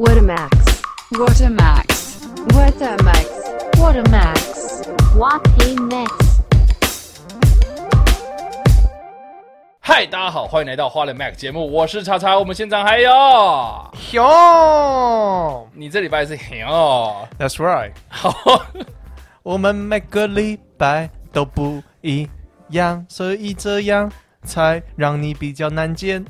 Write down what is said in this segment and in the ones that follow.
What a max. What a max. What a max. What a max. What a max！嗨，大家好，欢迎来到花莲 Mac 节目，我是叉叉。我们现场还有熊你这礼拜是熊，，That's right，好，我们每个礼拜都不一样，所以这样才让你比较难见。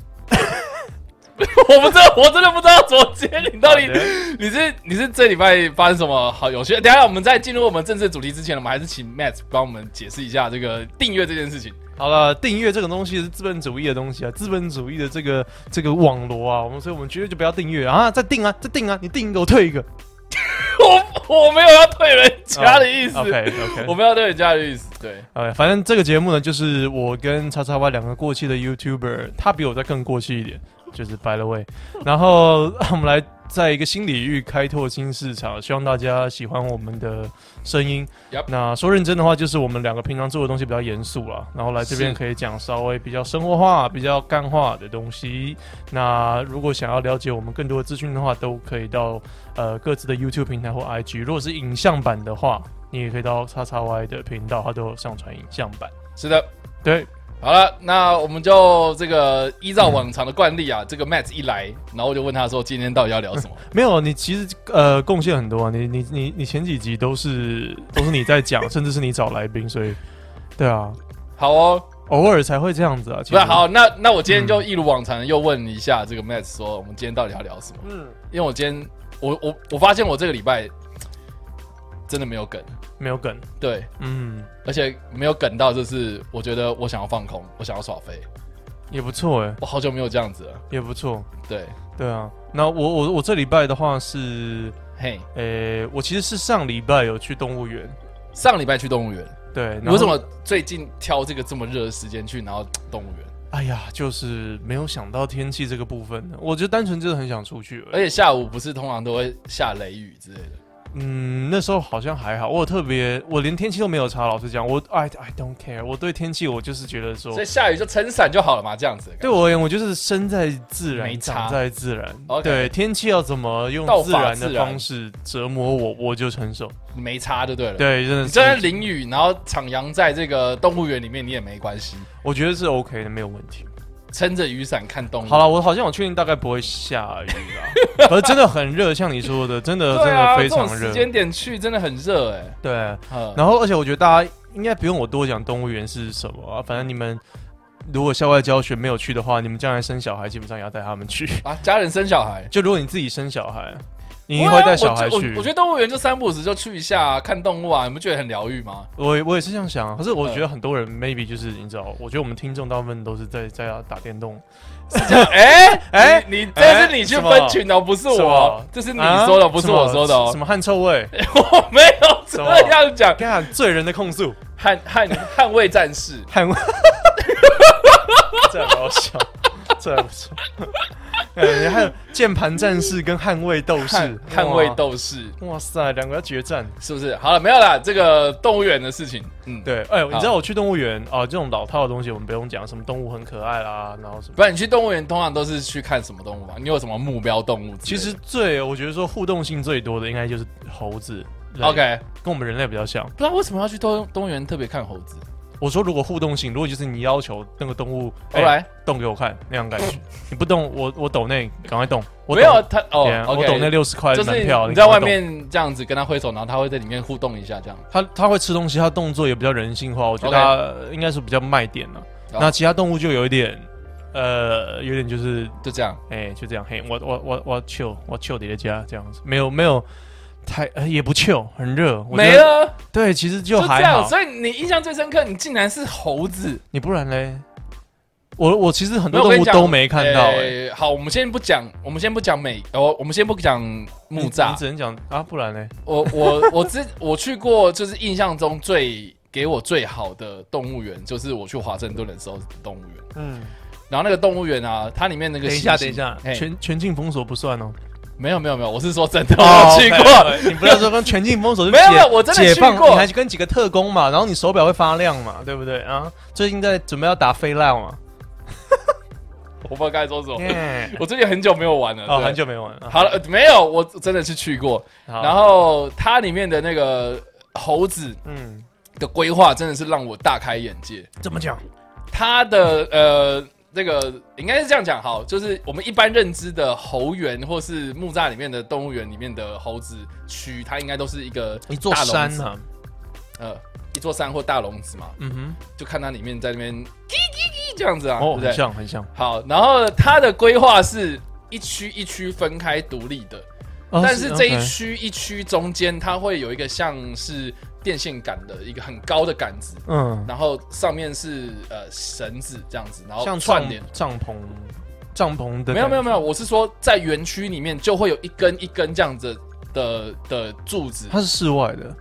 我不知道，我真的不知道怎么接你到底你是你是这礼拜发生什么好有趣？等一下我们在进入我们正式主题之前，我们还是请 Matt 帮我们解释一下这个订阅这件事情。好了，订阅这种东西是资本主义的东西啊，资本主义的这个这个网罗啊，我们所以我们绝对就不要订阅啊，再订啊，再订啊，你订一个我退一个。我我没有要退人家的意思、OK OK，我没有要退人家的意思。对，，OK，，反正这个节目呢，就是我跟叉叉 Y 两个过气的 YouTuber，他比我再更过气一点，就是 By the way。然后我们来在一个新领域开拓新市场，希望大家喜欢我们的声音。那说认真的话，就是我们两个平常做的东西比较严肃了，然后来这边可以讲稍微比较生活化、比较干化的东西。那如果想要了解我们更多的资讯的话，都可以到呃各自的 YouTube 平台或 IG。如果是影像版的话，你也可以到叉叉 Y 的频道，它都有上传影像版。是的。对，好了，那我们就这个依照往常的惯例啊，这个 Matt 一来，然后我就问他说今天到底要聊什么？没有你其实呃贡献很多啊，你你你你前几集都是都是你在讲，甚至是你找来宾，所以对啊，好哦，偶尔才会这样子啊。不是好，，那那我今天就一如往常又问一下这个 Matt 说，我们今天到底要聊什么？嗯，因为我今天我我我发现我这个礼拜真的没有梗，没有梗，对，嗯，而且没有梗到就是我觉得我想要放空，我想要耍飞，也不错哎，我好久没有这样子了，也不错，对，对啊。那我我我这礼拜的话是，嘿，诶，我其实是上礼拜有去动物园，上礼拜去动物园，对，你为什？么最近挑这个这么热的时间去，然后动物园？哎呀，就是没有想到天气这个部分呢，我就单纯就是很想出去而而且下午不是通常都会下雷雨之类的。嗯，那时候好像还好，我有特别，我连天气都没有查。老实讲，我 I I don't care，我对天气我就是觉得说所以，下雨就撑伞就好了嘛，这样子。对我而言，我就是身在自然，没差长在自然。对天气要怎么用道自然的方式折磨我，我就承受。你没差就对了。，对，真的是，你就算淋雨，然后徜徉在这个动物园里面，你也没关系，我觉得是 OK 的，没有问题。撑着雨伞看动物。好了，我好像我确定大概不会下雨了，可是真的很热，像你说的，真的真的非常热时。间点去真的很热哎。对，嗯然后而且我觉得大家应该不用我多讲动物园是什么啊，反正你们如果校外教学没有去的话，你们将来生小孩基本上也要带他们去。啊，家人生小孩，就如果你自己生小孩，你一会带小孩去。我觉得动物园就三不五时就去一下、啊、看动物啊，你不觉得很疗愈吗？我我也是这样想啊，可是我嗯觉得很多人 maybe 就是你知道，我觉得我们听众大部分都是在在家打电动。哎哎 哎，你你这是你去分群的哦，不是我么，这是你说的，啊不是我说的哦什。么汗臭味？我没有这样讲，看罪人的控诉，捍捍捍卫战士，捍卫，这还好笑，这还不错。呃，还有键盘战士跟捍卫斗士捍，捍卫斗士，哇塞，两个要决战。是不是？好了，没有啦，这个动物园的事情，嗯，。对，哎、你知道我去动物园啊，这种老套的东西我们不用讲，什么动物很可爱啦，然后什么。不然你去动物园通常都是去看什么动物啊？你有什么目标动物？其实最我觉得说互动性最多的应该就是猴子。OK，跟我们人类比较像。不知道为什么要去动动物园特别看猴子。我说如果互动性，如果就是你要求那个动物，过来。动给我看那样感觉，你不动我我抖那赶快动，我没有他哦我抖那六十块就是门票，你在外面这样子跟他挥手，然后他会在里面互动一下，这样。他他会吃东西，他动作也比较人性化，我觉得他应该是比较卖点了。哦。那其他动物就有一点，呃，有点就是就这样。哎、就这样，嘿，我我我我 chill，我 chill 在家这样子，没有没有太、呃、也不 chill，很热，没得，了，对，其实就。还好，所以你印象最深刻，你竟然是猴子。你不然嘞，我我其实很多动物都没看到、哎、欸好，我们先不讲，我们先不讲美，哦，我们先不讲木你栅你。只能讲啊，不然嘞，我我我之我去过，就是印象中最给我最好的动物园，就是我去华盛顿的时候的动物园。嗯，然后那个动物园啊，它里面那个等一下，等一下，全全境封锁不算哦。没有没有没有，我是说真的，我有去过。你不要说跟全境封锁，没有没有我真的，去过你还跟几个特工嘛，然后你手表会发亮嘛，对不对啊？最近在准备要打飞浪嘛，我不知道该说什么。我最近很久没有玩了，哦，很久没玩了。好了，呃没有，我真的是去过。然后它里面的那个猴子嗯，的规划真的是让我大开眼界。怎么讲？它的呃，这个应该是这样讲好，就是我们一般认知的猴园或是木栅里面的动物园里面的猴子区，它应该都是一个一座山啊，呃，一座山或大笼子嘛，嗯哼。就看它里面在那边叽叽叽这样子啊，对不对？像很像。好，然后它的规划是一区一区分开独立的，哦但是这一 OK 区一区中间，它会有一个像是电线杆的一个很高的杆子，嗯，然后上面是呃绳子这样子，然后像串联。帐篷帐篷的，没有没有没有，，我是说在园区里面就会有一根一根这样子的的柱子，它是室外的。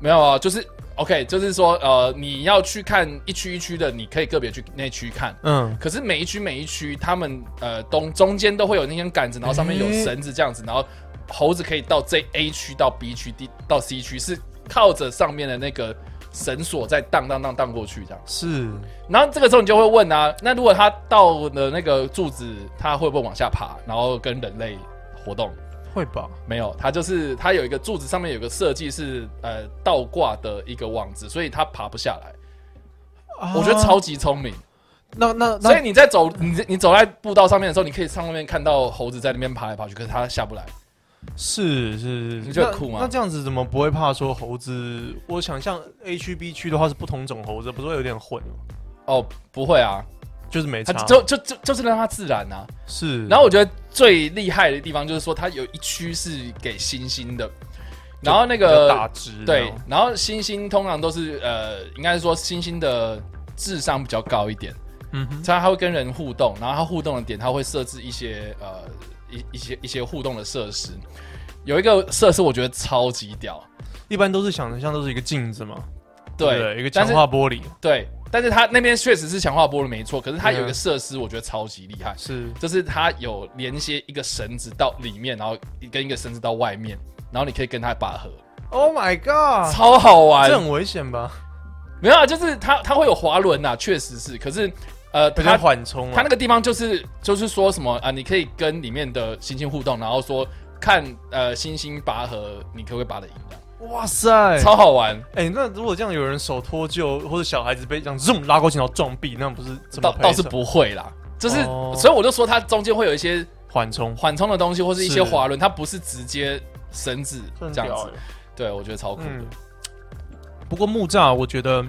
没有啊，就是 OK，就是说呃你要去看一区一区的，你可以个别去那区看。嗯，可是每一区每一区，他们呃东中间都会有那根杆子，然后上面有绳子这样子，然后猴子可以到这 A 区到 B 区 D 到 C 区，是靠着上面的那个绳索在荡荡荡荡过去这样。是然后这个时候你就会问啊，那如果它到了那个柱子，它会不会往下爬，然后跟人类活动？会吧？没有，它就是它有一个柱子上面有个设计是呃倒挂的一个网子，所以它爬不下来。我觉得超级聪明。那那所以你在走你你走在步道上面的时候，你可以上面看到猴子在那边爬来爬去，可是它下不来。是是，你觉得很酷吗那那这样子怎么不会怕说猴子？我想象 A 区 B 区的话是不同种猴子，不是会有点混吗？哦，不会啊，就是没差，它就就就就是让它自然啊。是。然后我觉得最厉害的地方就是说，它有一区是给猩猩的，然后那个大只，对，然后猩猩通常都是呃，应该是说猩猩的智商比较高一点，嗯哼，所以它会跟人互动，然后它互动的点，它会设置一些呃一一些一些互动的设施。有一个设施我觉得超级屌，一般都是想象都是一个镜子嘛，对一个强化玻璃，对，但是它那边确实是强化玻璃没错，可是它有一个设施我觉得超级厉害，是就是它有连接一个绳子到里面，然后跟一个绳子到外面，然后你可以跟它拔河，Oh my God，超好玩这。很危险吧？没有啊，就是它它会有滑轮呐，确实是，可是呃，比较它缓冲啊它那。个地方就是就是说什么啊、你可以跟里面的星星互动，然后说看呃星星拔河，你可不可以拔得赢哇塞！超好玩。哎、那如果这样有人手脱臼，或者小孩子被这样 zoom 拉过去然后撞壁，那不是怎么倒倒是不会啦，就是、哦所以我就说它中间会有一些缓冲，缓冲的东西，或是一些滑轮，它不是直接绳子这样子。欸。对，我觉得超酷的，嗯，不过木栅，我觉得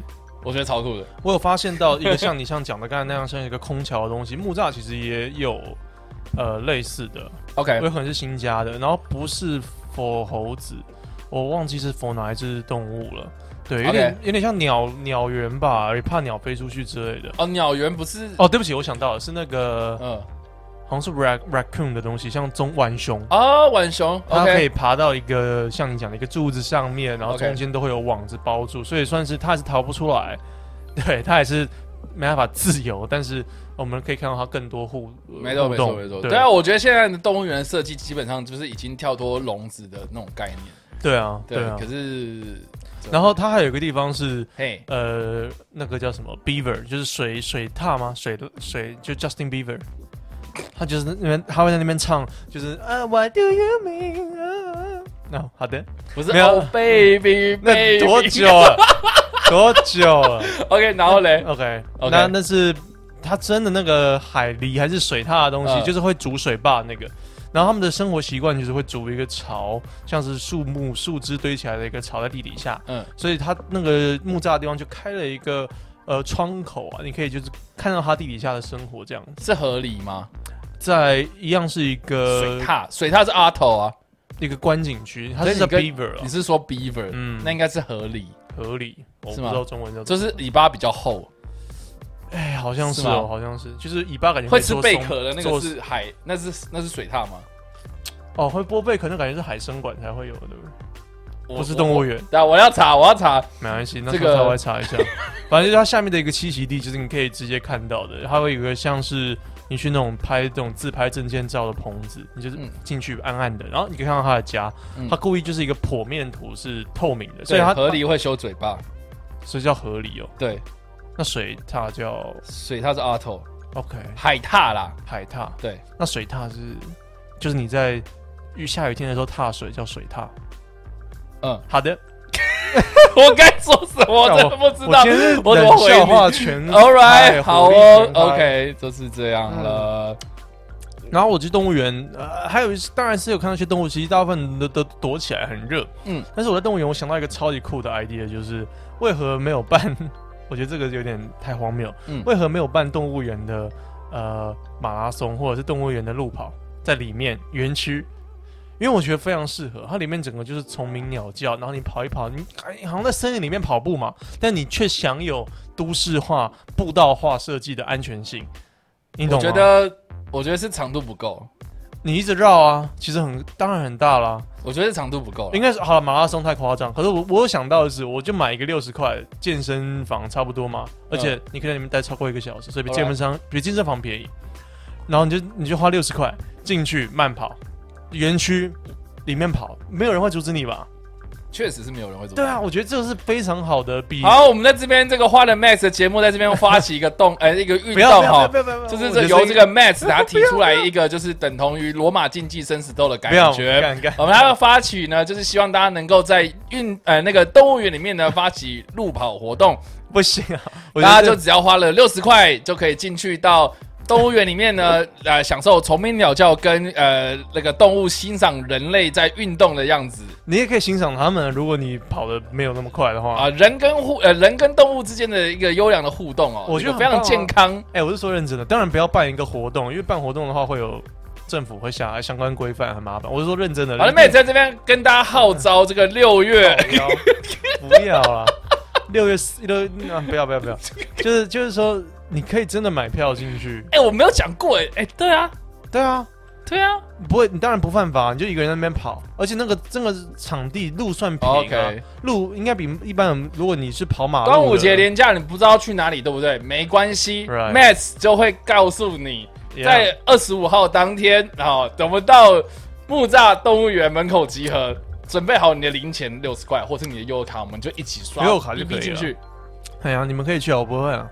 我觉得超酷的。我有发现到一个像你像讲的刚才那样像一个空桥的东西，木栅其实也有呃类似的，OK，有可能是新加的，然后不是佛猴子，我忘记是佛哪一只动物了。对，有点有点像鸟鸟园吧，也怕鸟飞出去之类的。哦，鸟园不是哦，对不起，我想到了，是那个嗯好像是 rac raccoon 的东西，像中浣熊，啊，浣熊它可以爬到一个像你讲的一个柱子上面，然后中间都会有网子包住，所以算是它是逃不出来。对，它也是没办法自由，但是我们可以看到它更多互没错没错没错。对对啊，我觉得现在的动物园设计基本上就是已经跳脱笼子的那种概念。对啊，对，啊可。是然后它还有一个地方是嘿，呃，那个叫什么 Beaver，就是水水獭吗？水水就 Justin Bieber，他就是那边他会在那边唱，就是啊 What do you mean？那、好的，不是没有 Oh baby 那 baby 多久了？多久了 OK，然后嘞，？OK，, 那那是他真的那个海狸还是水獭的东西，嗯就是会煮水坝那个。然后他们的生活习惯就是会筑一个巢，像是树木树枝堆起来的一个巢在地底下，嗯，所以他那个木栅的地方就开了一个呃窗口啊，你可以就是看到它地底下的生活这样。是合理吗？在一样是一个水獭，水獭是阿头啊，一个观景区，它是 Beaver 啊你，是说 beaver？嗯那应该是合理，合理，我不知是吗道中文叫就是尾巴比较厚，哎，好像是是吗哦，好像是，就是尾巴感觉会吃贝壳的那个是海，那是那是水獭吗？哦，会剥贝壳，那感觉是海参馆才会有的，对不对？我不是动物。园，我对啊，我要查，我要查。没关系，那这个稍微查一下。反正就是它下面的一个栖息地，就是你可以直接看到的，它会有一个像是你去那种拍这种自拍证件照的棚子，你就是嗯进去暗暗的，然后你可以看到它的家，嗯他故意就是一个剖面图是透明的，所，以它河狸会修嘴巴，所以叫河狸哦。对，那水獭叫水獭是阿头，OK，海踏啦，海踏，对，那水踏是就是你在遇下雨天的时候踏水叫水踏。嗯，好的，我该说什么？我真的不知道我今天是我怎么回笑话全？All right，好哦，OK，就是这样了。然后我去动物园，呃，还有一当然是有看到一些动物，其实大部分都都躲起来很热，嗯嗯。但是我在动物园，我想到一个超级酷的 idea，就是为何没有办？我觉得这个有点太荒谬。嗯为何没有办动物园的呃马拉松，或者是动物园的路跑在里面园区？因为我觉得非常适合，它里面整个就是虫鸣鸟叫，然后你跑一跑，你哎好像在森林里面跑步嘛，但你却享有都市化、步道化设计的安全性。你我懂吗？觉得，我觉得是长度不够，你一直绕啊，其实很当然很大啦。我觉得是长度不够啦。应该是好了，马拉松太夸张。可是我我有想到的是，我就买一个六十块健身房差不多嘛，而且你可以在里面待超过一个小时，所以比健身房比健身房便宜。然后你就你就花六十块进去慢跑，园区里面跑，没有人会阻止你吧？确实是没有人会阻止。对啊，我觉得这个是非常好的比。好，我们在这边这个花的 Max 的节目在这边发起一个动，呃，一个运动哈就是这由这个 Max 他提出来一个，就是等同于罗马竞技生死斗的感觉。我们要发起呢，就是希望大家能够在运呃那个动物园里面呢发起路跑活动，不行啊，大家就只要花了六十块就可以进去到动物园里面呢，呃，享受虫鸣鸟叫跟呃那个动物欣赏人类在运动的样子你也可以欣赏他们。如果你跑的没有那么快的话，啊，人跟互呃人跟动物之间的一个优良的互动哦，我觉得非常健康。哎、我是说认真的，当然不要办一个活动，因为办活动的话会有政府会下来相关规范，很麻烦。我是说认真的。好了，妹在这边跟大家号召这个六月，不要啦，六月四六啊，不要不要不要，就是就是说，你可以真的买票进去。哎，我没有讲过哎，哎，对啊，对啊，对啊不会，你当然不犯法，你就一个人在那边跑，而且那个这个场地路算平啊，OK。路应该比一般人，如果你是跑马路，端午节连假你不知道去哪里，对不对？没关系 Right，Max 就会告诉你，Yeah 在二十五号当天，然后，等不到木栅动物园门口集合，准备好你的零钱六十块，或是你的悠游卡，我们就一起刷悠游卡就一可以进去。哎呀，你们可以去啊，我不会啊。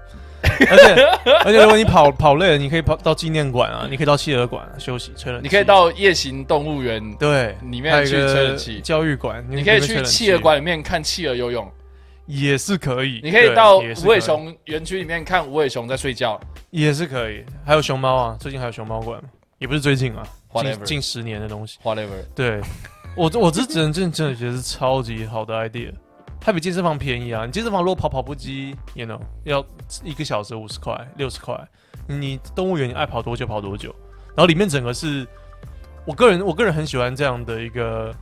而 且而且，如果你跑跑累了，你可以跑到纪念馆啊，你可以到企鹅馆、啊、休息吹冷气。你可以到夜行动物园，对里面去吹冷气。教育馆，你可以去企鹅馆里面看企鹅游泳，也是可以，你可以到无尾熊园区里面看无尾熊在睡觉。也是可以，还有熊猫啊，最近还有熊猫馆，也不是最近啊近近十年的东西。Whatever，对，我我这只能真真的觉得是超级好的 idea，它比健身房便宜啊。你健身房如果跑跑步机，you know，要一个小时五十块、六十块，你动物园你爱跑多久跑多久，然后里面整个是，我个人我个人很喜欢这样的一个。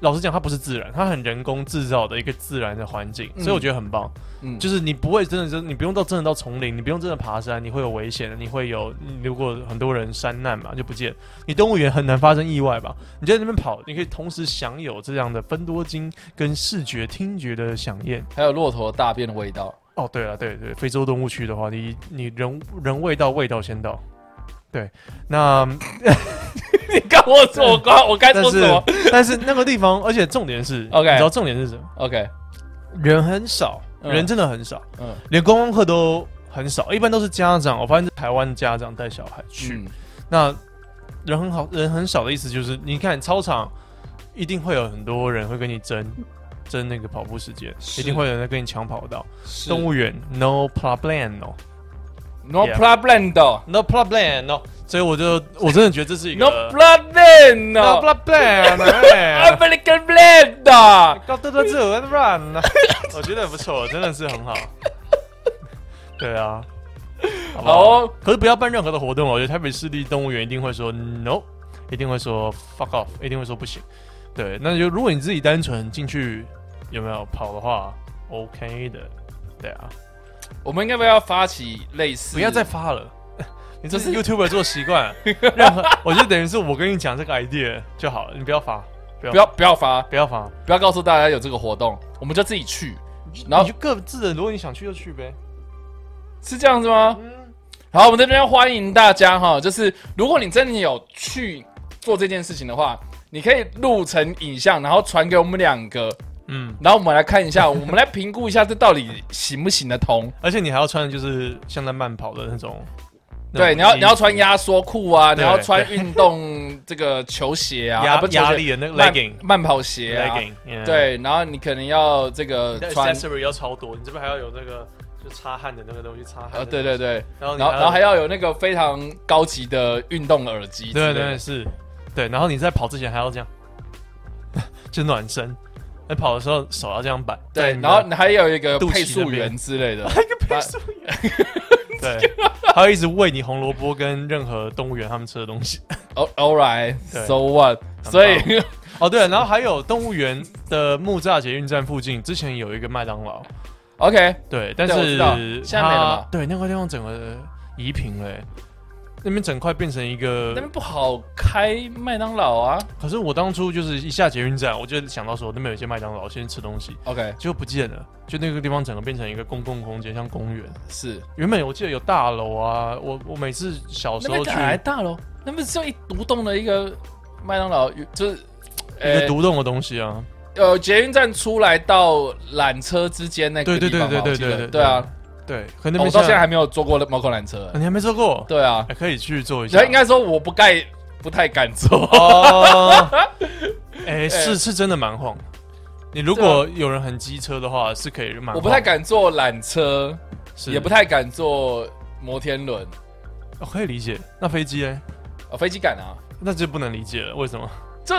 老实讲，它不是自然，它很人工制造的一个自然的环境，所以我觉得很棒。嗯，就是你不会真的，就是你不用到真的到丛林，你不用真的爬山，你会有危险的，你会有如果很多人山难嘛就不见，你动物园很难发生意外吧？你在那边跑，你可以同时享有这样的分多精跟视觉、听觉的响应。还有骆驼大便的味道。哦，对了，对对，非洲动物区的话，你你人人味道味道先到。对，那 你刚我说 我刚我该说什么 但是那个地方，而且重点是 OK 你知道重点是什么？？OK，人很少，嗯人真的很少，嗯连观光客都很少，一般都是家长。我发现是台湾家长带小孩去，嗯那人很好，人很少的意思就是，你看操场一定会有很多人会跟你争争那个跑步时间，是一定会有人在跟你抢跑道。是动物园 no problem no No problem 的。No problem no，所以我就我真的觉得这是一个，No problem no 的 problem，哎，American plan 的。搞得这这乱了，我觉得很不错，真的是很好。对啊，好好？哦。可是不要办任何的活动哦，我觉得台北市立动物园一定会说 no，一定会说 fuck off，一定会说不行。对，那就如果你自己单纯进去有没有跑的话，OK 的。对啊，我们应该不要发起类似？不要再发了。你这是 YouTuber 做习惯，任何我就等于是我跟你讲这个 idea 就好了，你不要发，不要不要发，不要发，不要告诉大家有这个活动，我们就自己去。然后你就各自的，如果你想去就去呗。是这样子吗？嗯，好，我们这边欢迎大家哈，就是如果你真的有去做这件事情的话，你可以录成影像，然后传给我们两个，嗯，然后我们来看一下，我们来评估一下这到底行不行得通。而且你还要穿的就是像在慢跑的那种。对，你要你要穿压缩裤啊，你对要穿运动这个球鞋啊，啊压不是球鞋压力的那个慢 legging 慢跑鞋啊，legging，yeah。对，然后你可能要这个你的穿 accessory 要超多，你这边还要有那个就擦汗的那个东西擦汗的呃，东西。对对对，然后你然后然后还要有那个非常高级的运动耳机之类的，对对是，对，然后你在跑之前还要这样，就暖身。在跑的时候手要这样摆，对，然后你 还有一个配速员之类的，一个配速员，对，还要一直喂你红萝卜跟任何动物园他们吃的东西。哦，All right, 对。so what？所以 哦，对，然后还有动物园的木栅捷运站附近，之前有一个麦当劳，OK，对，但是现在没了对，那个地方整个移平了欸，那边整块变成一个那边不好开麦当劳啊。可是我当初就是一下捷运站，我就想到说那边有一些麦当劳，先吃东西，OK，结果不见了，就那个地方整个变成一个公共空间，像公园。是。原本我记得有大楼啊，我我每次小时候去大楼？那边只有一独栋的一个麦当劳，就是一个独栋的东西啊，呃捷运站出来到缆车之间那个对对地方对对对对对啊，对，可能哦我到现在还没有坐过猫狗缆车啊。你还没坐过，对啊，还可以去坐一下。应该说我不该不太敢坐。哦，哎，是是真的蛮晃。你如果有人很机车的话，是可以蛮。我不太敢坐缆车，也不太敢坐摩天轮。哦可以理解。那飞机呢，哦，飞机敢啊，那就不能理解了，为什么？这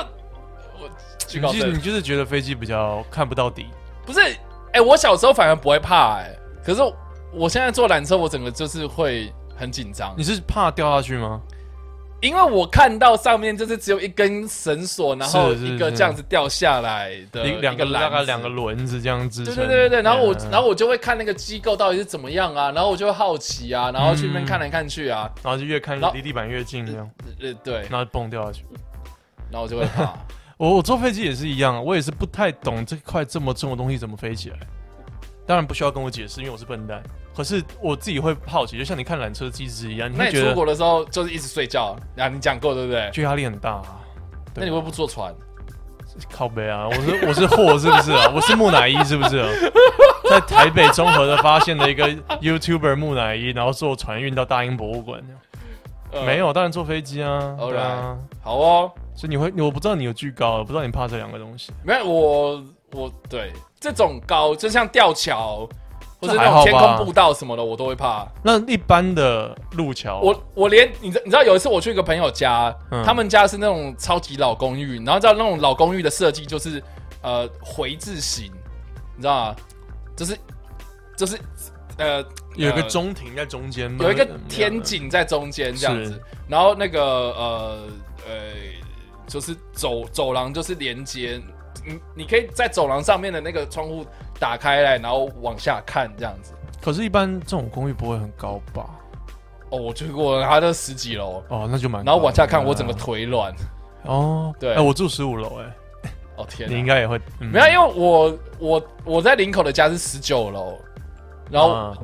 我举高证你就是你就是觉得飞机比较看不到底，不是，哎、我小时候反而不会怕、哎，可是我现在坐缆车，我整个就是会很紧张，你是怕掉下去吗？因为我看到上面就是只有一根绳索，然后一个这样子掉下来的一两个一篮子大概两个轮子这样子对。对对对对，然后我、嗯然后我就会看那个机构到底是怎么样啊，然后我就会好奇啊，然后去那边嗯看来看去啊，然后就越看离地板越近这样，呃对，然后蹦掉下去。然后我就会怕。我我坐飞机也是一样，我也是不太懂这块这么重的东西怎么飞起来。当然不需要跟我解释，因为我是笨蛋。可是我自己会好奇，就像你看缆车机制一样，你那你出会觉得国的时候就是一直睡觉啊？你讲过对不对？就压力很大、啊。那你会不会坐船？靠背啊！我是 我是货是不是啊？我是木乃伊是不是、啊？在台北中和的发现了一个 YouTuber 木乃伊，然后坐船运到大英博物馆。呃没有，当然坐飞机啊。Alright 对啊，好哦，所以你会，我不知道你有惧高，我不知道你怕这两个东西。没有我我对这种高，就像吊桥或者那种天空步道什么的，我都会怕。那一般的路桥，我我连你知你知道有一次我去一个朋友家，嗯。他们家是那种超级老公寓，然后知道那种老公寓的设计就是呃回字形，你知道吗？就是就是呃有一个呃中庭在中间，有一个嗯天井在中间这样子，然后那个呃呃，就是走走廊就是连接，你你可以在走廊上面的那个窗户打开来，然后往下看这样子。可是，一般这种公寓不会很高吧？哦，我去过，它都十几楼，哦，那就蛮。然后往下看，我整个嗯腿软。哦，对哎，我住十五楼，哎，哦天，你应该也会，嗯没有，因为我我我在林口的家是十九楼，然后、啊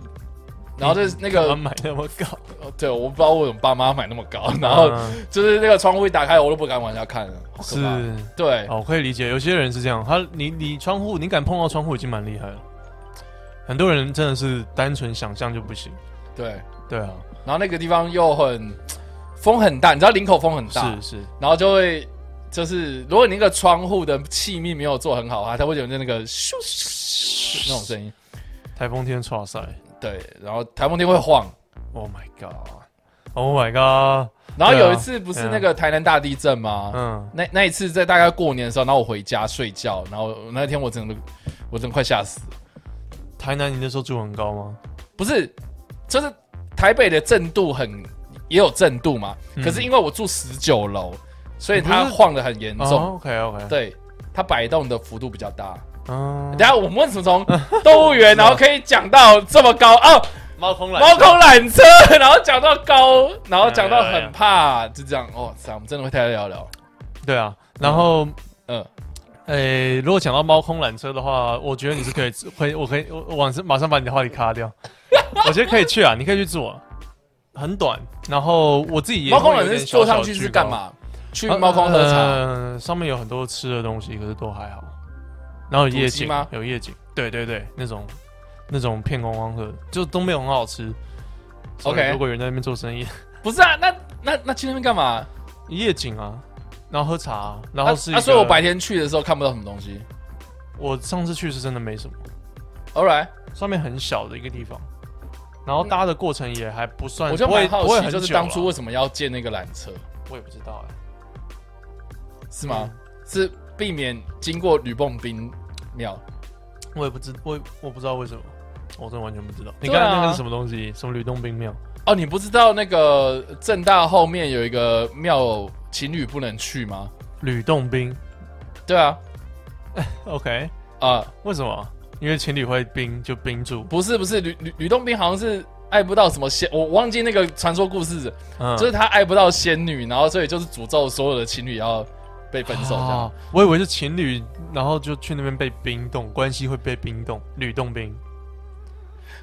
然后就是那个，买那么高，哦对，我不知道为什么爸妈买那么高，然后嗯。就是那个窗户一打开，我都不敢往下看了，是怕。对，哦，我可以理解，有些人是这样，他你你窗户，你敢碰到窗户已经蛮厉害了。很多人真的是单纯想象就不行，对，对啊，然后那个地方又很风很大，你知道林口风很大，是是，然后就会就是如果你那个窗户的气密没有做很好的话，它会有那个咻咻那种声音。台风天刷赛对，然后台风天会晃，，Oh my God，Oh my God，然后有一次不是那个台南大地震吗？嗯，那那一次在大概过年的时候，然后我回家睡觉，然后那天我真的我真的快吓死了。台南你那时候住很高吗？不是，就是台北的震度很也有震度嘛，嗯可是因为我住十九楼，所以它晃得很严重。哦，OK OK，，对，它摆动的幅度比较大。嗯等，下我们为什么从动物园，然后可以讲到这么高哦？猫空缆猫空缆车，然后讲到高，然后讲到很怕，就这样哦，塞我们真的会太聊聊。对啊，然后嗯，诶，如果讲到猫空缆车的话，我觉得你是可以会，我可以我我马上马上把你的话题卡掉。我觉得可以去啊，你可以去做，很短。然后我自己也猫空缆车坐上去？是干嘛？去猫空喝茶。呃，上面有很多吃的东西，可是都还好。然后有夜景吗有夜景，对对对，那种那种片光光的，就都没有很好吃。OK 如果有人在那边做生意，不是啊，那那那去那边干嘛？夜景啊，然后喝茶啊、然后是一啊，个、所以我白天去的时候看不到什么东西。我上次去是真的没什么，All right，上面很小的一个地方，然后搭的过程也还不算，我就不会蛮好奇，不会很久就是当初啊为什么要建那个缆车，我也不知道哎、是吗？嗯是避免经过吕洞宾庙？我也不知我也我不知道为什么，我真的完全不知道。你看那个是什么东西？什么吕洞宾庙？哦，你不知道那个正大后面有一个庙，情侣不能去吗？吕洞宾对啊，，OK，啊、为什么？因为情侣会冰就冰住，不是不是，吕吕吕洞宾好像是爱不到什么仙，我忘记那个传说故事，嗯就是他爱不到仙女，然后所以就是诅咒所有的情侣要被分手这样。啊我以为是情侣，然后就去那边被冰冻，关系会被冰冻，吕洞宾。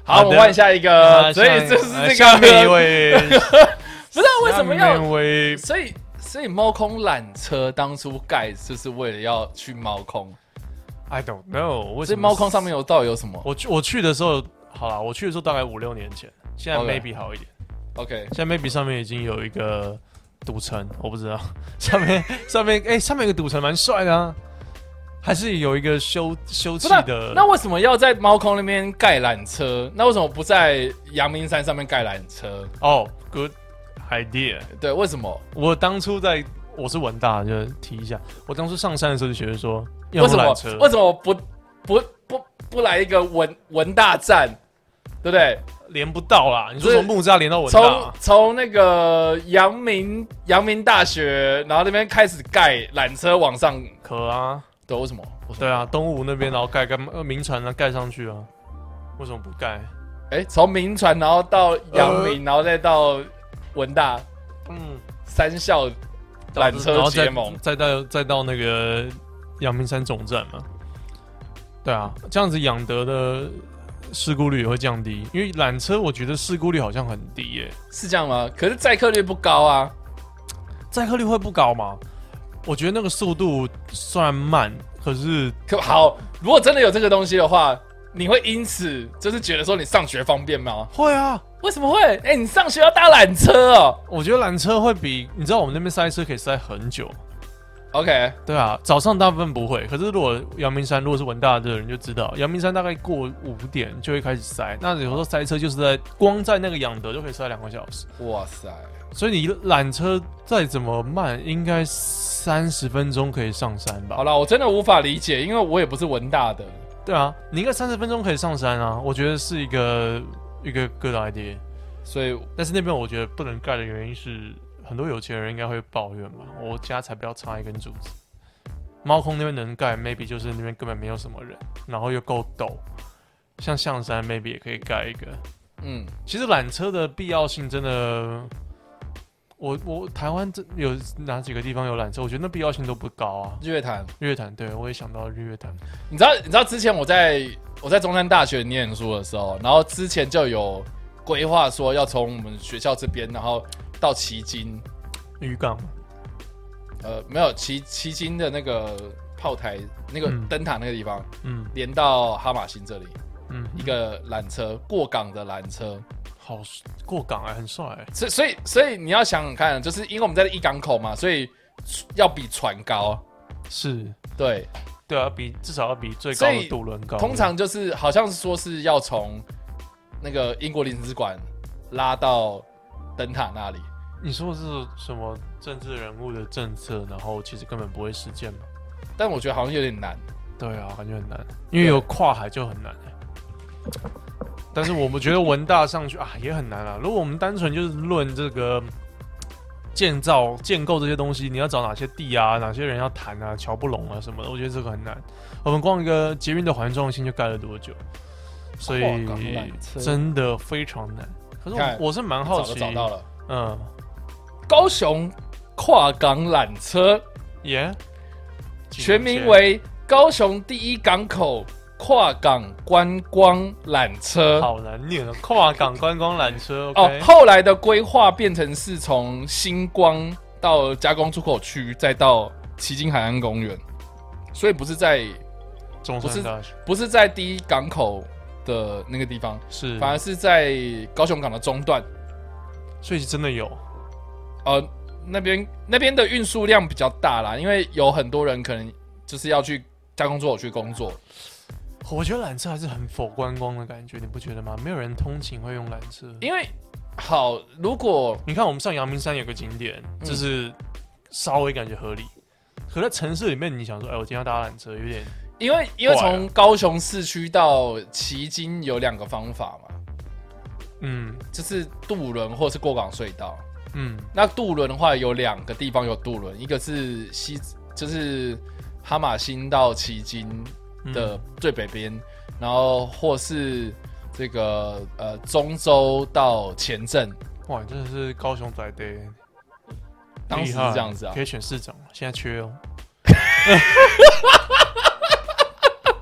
好，好我们换下一个，啊所以下就是这个，位，不知道为什么要位所以，所以猫空缆车当初盖就是为了要去猫空，I don't know，为什么所以猫空上面有到底有什么我去我去的时候，好啦，我去的时候大概五六年前，现在 maybe 好一点。？OK，现在 maybe 上面已经有一个赌城，我不知道 上面上面哎、上面有个赌城蛮帅的啊，还是有一个休休不是啊憩的。那为什么要在猫空那边盖缆车？那为什么不在阳明山上面盖缆车？哦、g o o d idea。对，为什么？我当初在我是文大，就提一下，我当初上山的时候就觉得说，要为什么？为什么不不不不来一个文文大站？对不对？连不到啦？你说是从木栅连到文从大，从那个阳明阳明大学，然后那边开始盖缆车往上，可啊，对，为什么？对啊，东吴那边然后盖盖呃民船啊盖上去啊，为什么不盖？哎，从民传然后到阳明，然后再到文大嗯，三校缆车然后再结盟，再到再到那个阳明山总站嘛。对啊，这样子养德的事故率也会降低，因为缆车我觉得事故率好像很低耶、是这样吗？可是载客率不高啊。载客率会不高吗？我觉得那个速度虽然慢，可是可好，如果真的有这个东西的话，你会因此就是觉得说你上学方便吗？会啊。为什么会？哎、你上学要搭缆车哦。我觉得缆车会比你知道我们那边塞车可以塞很久。OK，对啊，早上大部分不会，可是如果阳明山如果是文大的人就知道，阳明山大概过五点就会开始塞。那有时候塞车就是在光在那个养德就可以塞两个小时，哇塞，所以你缆车再怎么慢，应该三十分钟可以上山吧好？了，我真的无法理解，因为我也不是文大的。对啊，你应该三十分钟可以上山啊，我觉得是一个一个 good idea。所以但是那边我觉得不能盖的原因是，很多有钱人应该会抱怨吧，我家才不要插一根柱子。猫空那边能盖，maybe 就是那边根本没有什么人，然后又够陡。像象山 maybe 也可以盖一个。嗯，其实缆车的必要性真的，我我台湾这有哪几个地方有缆车？我觉得那必要性都不高啊。日月潭，日月潭，对我也想到日月潭。你知道你知道之前我在我在中山大学念书的时候，然后之前就有规划说要从我们学校这边，然后到旗津，渔港，呃，没有旗旗津的那个炮台那个嗯。灯塔那个地方，嗯。连到哈马星这里，嗯，一个缆车过港的缆车，好过港哎、很帅、欸。所以所以所以你要想想看，就是因为我们在一港口嘛，所以要比船高，是，对，对啊，比至少要比最高所以的渡轮高。通常就是好像是说是要从那个英国领事馆拉到灯塔那里，你说的是什么政治人物的政策，然后其实根本不会实践吗？但我觉得好像有点难。对啊，感觉很难，因为有跨海就很难、欸。但是我们觉得文大上去啊也很难啊。如果我们单纯就是论这个建造、建构这些东西，你要找哪些地啊，哪些人要谈啊，瞧不拢啊什么的，我觉得这个很难。我们光一个捷运的环状线就盖了多久？所以真的非常难。可是我我是蛮好奇，找找到了，嗯，高雄跨港缆车。耶、全名为高雄第一港口跨港观光缆车。好难念啊，跨港观光缆车。哦后来的规划变成是从星光到加工出口区，再到旗津海岸公园，所以不是在中不是山大学。不是在第一港口的那个地方，是，反而是在高雄港的中段。所以真的有呃那边那边的运输量比较大啦，因为有很多人可能就是要去加工作去工作。我觉得缆车还是很否观光的感觉，你不觉得吗？没有人通勤会用缆车。因为好，如果你看我们上阳明山有个景点，嗯就是稍微感觉合理。可在城市里面，你想说，哎，我今天要搭缆车，有点因为因为从高雄市区到旗津有两个方法嘛，嗯就是渡轮或是过港隧道。嗯那渡轮的话有两个地方有渡轮，一个是西就是哈马星到旗津嗯的最北边，然后或是这个呃中州到前镇，哇，你真的是高雄仔的，当时是这样子啊可。以选市长，现在缺哦。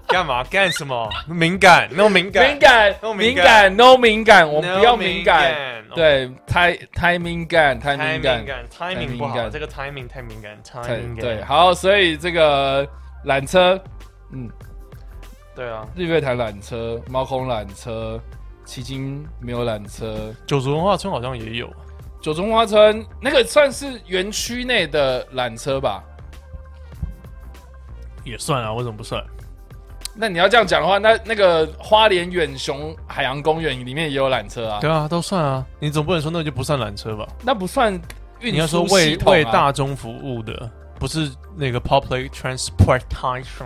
干嘛？干什么？敏感，，no 敏感，敏感，No 敏敏感感，no 敏感，我们不要敏感。对，太太敏感，太太敏感敏，感。太，timing 不好，敏感这个 timing 太敏感太，timing 对，好，所以这个缆车，嗯，对啊，日月潭缆车、猫空缆车、迄今没有缆车，九族文化村好像也有，九族文化村那个算是园区内的缆车吧？也算啊，为什么不算？那你要这样讲的话，那那个花莲远雄海洋公园里面也有缆车啊，对啊，都算啊，你总不能说那个就不算缆车吧？那不算运你要说输为为大众服务的，不是那个 public transportation。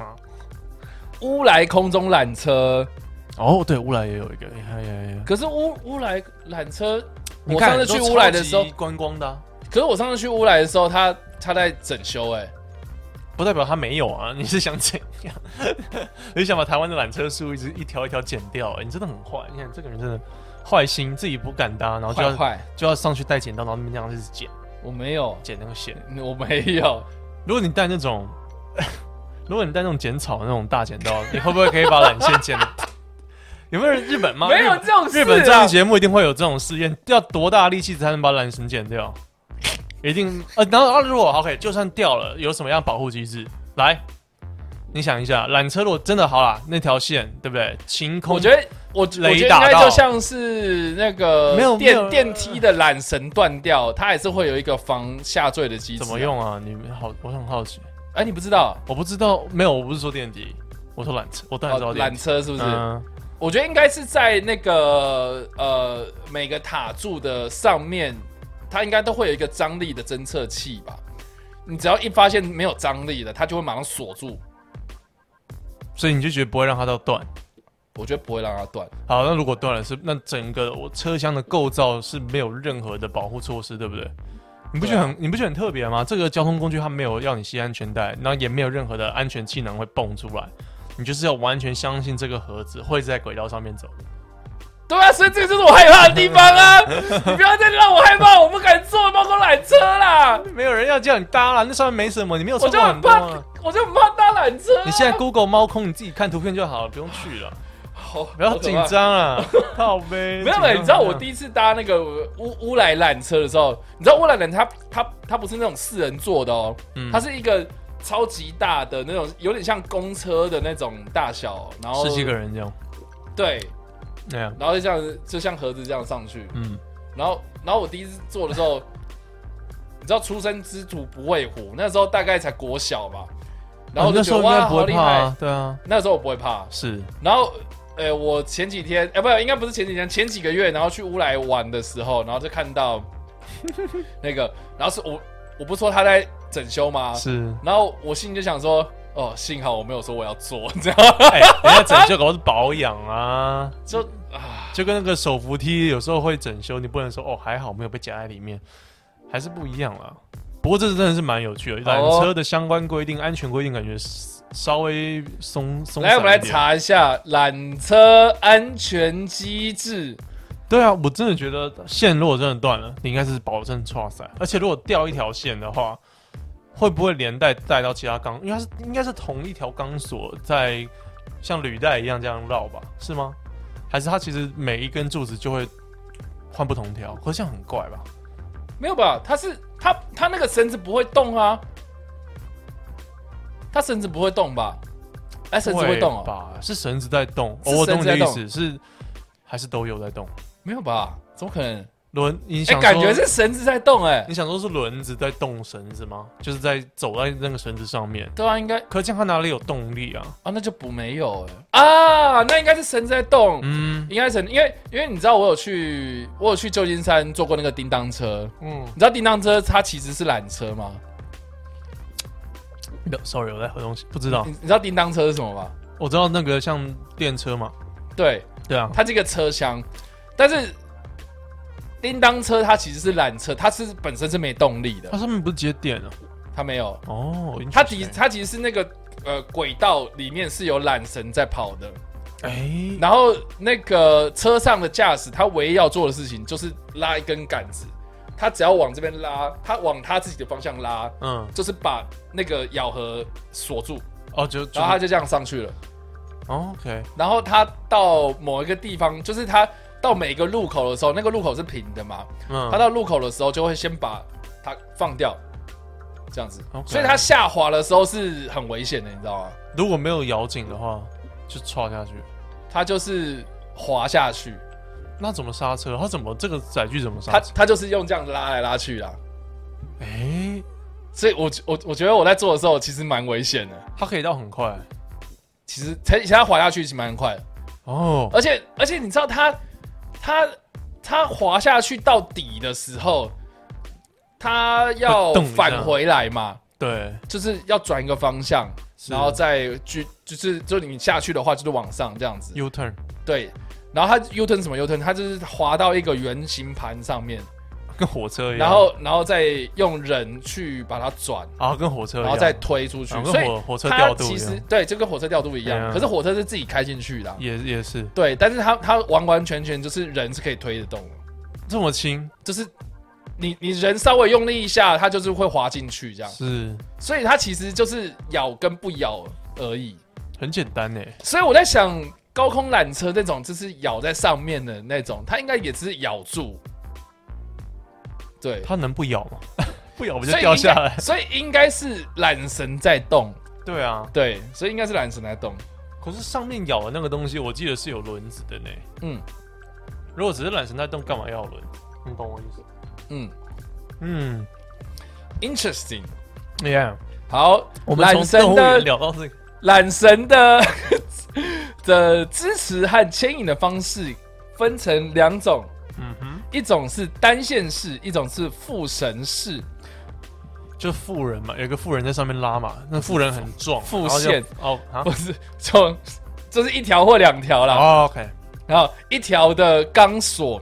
乌来空中缆车，哦，对，乌来也有一个，哎呀呀呀！可是乌乌来缆车，我上次去乌来的时候观光的啊、可是我上次去乌来的时候，他他在整修、哎，不代表他没有啊。你是想怎样？你想把台湾的缆车树一直一条一条剪掉、哎你真的很坏。你看这个人真的坏心，自己不敢搭，然后就要就要上去带剪刀，然后那边这样一直剪我没有，剪那个线。我没有，如果你带那种，如果你带那种剪草的那种大剪刀，你会不会可以把缆线剪？有没有人日本吗？没有这种事、啊。日本综艺节目一定会有这种试验，要多大力气才能把缆绳剪掉？一定呃，然后啊，如果 OK，就算掉了，有什么样保护机制？来，你想一下，缆车如果真的好啦，那条线对不对？晴空，我觉得我我觉得应该雷打到就像是那个没有电电梯的缆绳断掉，它还是会有一个防下坠的机制、怎么？用啊？你好，我很好奇，哎、你不知道？我不知道，没有，我不是说电梯，我说缆车，我当然知道哦，缆车是不是？嗯我觉得应该是在那个呃每个塔柱的上面，它应该都会有一个张力的侦测器吧。你只要一发现没有张力了，它就会马上锁住。所以你就觉得不会让它到断。我觉得不会让它断。好，那如果断了是那整个我车厢的构造是没有任何的保护措施，对不对？你不觉得很、你不觉得很特别吗？这个交通工具它没有要你系安全带，然后也没有任何的安全气囊会蹦出来，你就是要完全相信这个盒子会在轨道上面走。对啊，所以这个就是我害怕的地方啊！你不要再让我害怕，我不敢坐猫空缆车啦！没有人要叫你搭啦，那上面没什么，你没有我车过就很怕我就很怕搭缆车、啊。你现在 Google 猫空，你自己看图片就好了，不用去了，好不要紧。张啊，好呗。没有了，你知道我第一次搭那个乌乌来缆车的时候，你知道乌来缆它它它不是那种四人座的哦，嗯它是一个超级大的那种，有点像公车的那种大小，然后十几个人这样，对，然后就这样子就像盒子这样上去，嗯，然后然后我第一次做的时候，你知道初生之犊不畏虎，那时候大概才国小吧，然后我就觉得哇不会怕好厉害，啊，对啊，那时候我不会怕，是，然后，呃，我前几天，哎、不，应该不是前几天，前几个月，然后去乌来玩的时候，然后就看到 那个，然后是我，我不是说他在整修吗？是，然后我心里就想说，哦，幸好我没有说我要做，这样哎，人家整修搞的是保养啊，就啊，就跟那个手扶梯有时候会整修，你不能说哦还好没有被夹在里面，还是不一样啦。不过这真的是蛮有趣的，缆车的相关规定、安全规定感觉稍微松松来，我们来。查一下缆车安全机制。对啊，我真的觉得线如果真的断了，你应该是保证错塞，而且如果掉一条线的话，会不会连带带到其他钢？因为它是应该是同一条钢索在像履带一样这样绕吧？是吗？还是它其实每一根柱子就会换不同条？可是这样很怪吧？没有吧？它是它它那个绳子不会动啊，它绳子不会动吧？哎，绳子会动哦？吧？是绳子在动，是哦，我懂你的意思，是还是都有在动？没有吧？怎么可能？轮，你哎、想、感觉是绳子在动哎、你想说是轮子在动绳子吗？就是在走在那个绳子上面。对啊，应该可这样它哪里有动力啊？啊，那就不没有哎、啊，那应该是绳子在动，嗯应该是因为因为你知道我有去我有去旧金山坐过那个叮当车，嗯你知道叮当车它其实是缆车吗？，sorry，我在喝东西，不知道你。你知道叮当车是什么吗？我知道那个像电车嘛，对，对啊，它这个车厢，但是叮当车它其实是缆车，它是本身是没动力的。它，上面不是接电啊？它没有，哦，它其 interesting 它其实是那个呃轨道里面是有缆绳在跑的，哎，然后那个车上的驾驶他唯一要做的事情就是拉一根杆子，他只要往这边拉，他往他自己的方向拉，嗯，就是把那个咬合锁住，哦，就就然后他就这样上去了。哦 OK，然后他到某一个地方，就是他到每个路口的时候，那个路口是平的嘛，嗯，他到路口的时候就会先把它放掉，这样子。OK 所以它下滑的时候是很危险的，你知道吗？如果没有咬紧的话，就踹下去。它就是滑下去，那怎么刹车？它怎么这个载具怎么刹他车？他就是用这样拉来拉去啦。哎，所以我我我觉得我在做的时候其实蛮危险的。它可以到很快其实才其实他滑下去其实蛮快的，哦。而且而且你知道他他他滑下去到底的时候，他要返回来嘛，对，就是要转一个方向，然后再去就是就你下去的话就是往上这样子，U turn 对。然后他 U turn 什么？U turn，他就是滑到一个圆形盘上面，跟火车一样，然后然后再用人去把它转，然后跟火车一样，然后再推出去。所以跟火火车它调度其实对就跟火车调度一样，啊可是火车是自己开进去的啊、也也是。对，但是它它完完全全就是人是可以推得动的，这么轻，就是你你人稍微用力一下，它就是会滑进去这样，是。所以它其实就是咬跟不咬而已。很简单呢。所以我在想，高空缆车那种就是咬在上面的那种，它应该也只是咬住，对，它能不咬吗？不咬不就掉下来？所以应该是缆绳在动，对啊，对，所以应该是缆绳在动，可是上面咬的那个东西，我记得是有轮子的呢。嗯如果只是缆绳在动，干嘛要轮？你懂我意思？嗯嗯，interesting。，Yeah，好，我们从动物的园聊到这个，缆绳的 的支持和牵引的方式分成两种，嗯哼，一种是单线式，一种是副绳式。就富人嘛，有一个富人在上面拉嘛，那富人很壮，副线。哦啊？不是，就就是一条或两条啦。哦，OK，然后一条的钢索，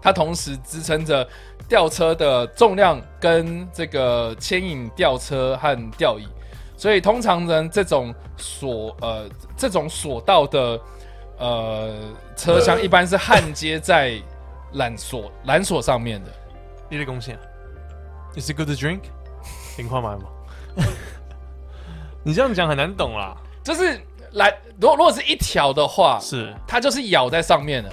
它同时支撑着吊车的重量跟这个牵引吊车和吊椅，所以通常呢，这种索呃这种索道的呃车厢一般是焊接在缆索缆索上面的。你的贡献，Is it good to drink？零块买吗？你这样讲很难懂啦。就是缆，如果如果是一条的话，是，它就是咬在上面的。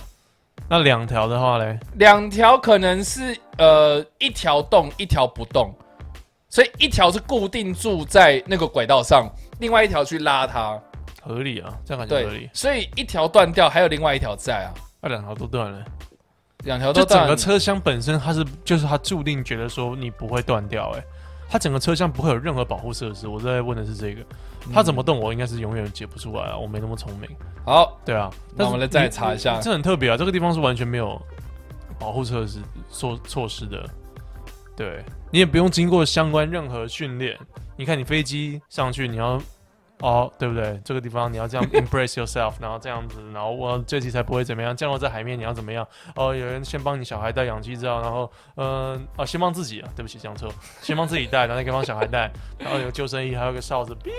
那两条的话嘞，两条可能是呃一条动一条不动，所以一条是固定住在那个轨道上，另外一条去拉它。合理啊，这样感觉合理，。所以一条断掉，还有另外一条在啊，那两条都断了，两条都就整断个车厢本身它是就是它注定觉得说你不会断掉，哎，它整个车厢不会有任何保护设施。我在问的是这个，它怎么动我应该是永远解不出来啊，我没那么聪明。好？对啊，那我们来再查一下这很特别啊，这个地方是完全没有保护措施措措施的，对你也不用经过相关任何训练。你看你飞机上去，你要哦，对不对？这个地方你要这样 embrace yourself，然后这样子，然后我这题才不会怎么样。降落在海面你要怎么样？哦，有人先帮你小孩戴氧气罩，然后嗯啊，先帮自己啊，对不起讲错，先帮自己戴，然后再给帮小孩戴，然后 有救生衣，还有个哨子，哔。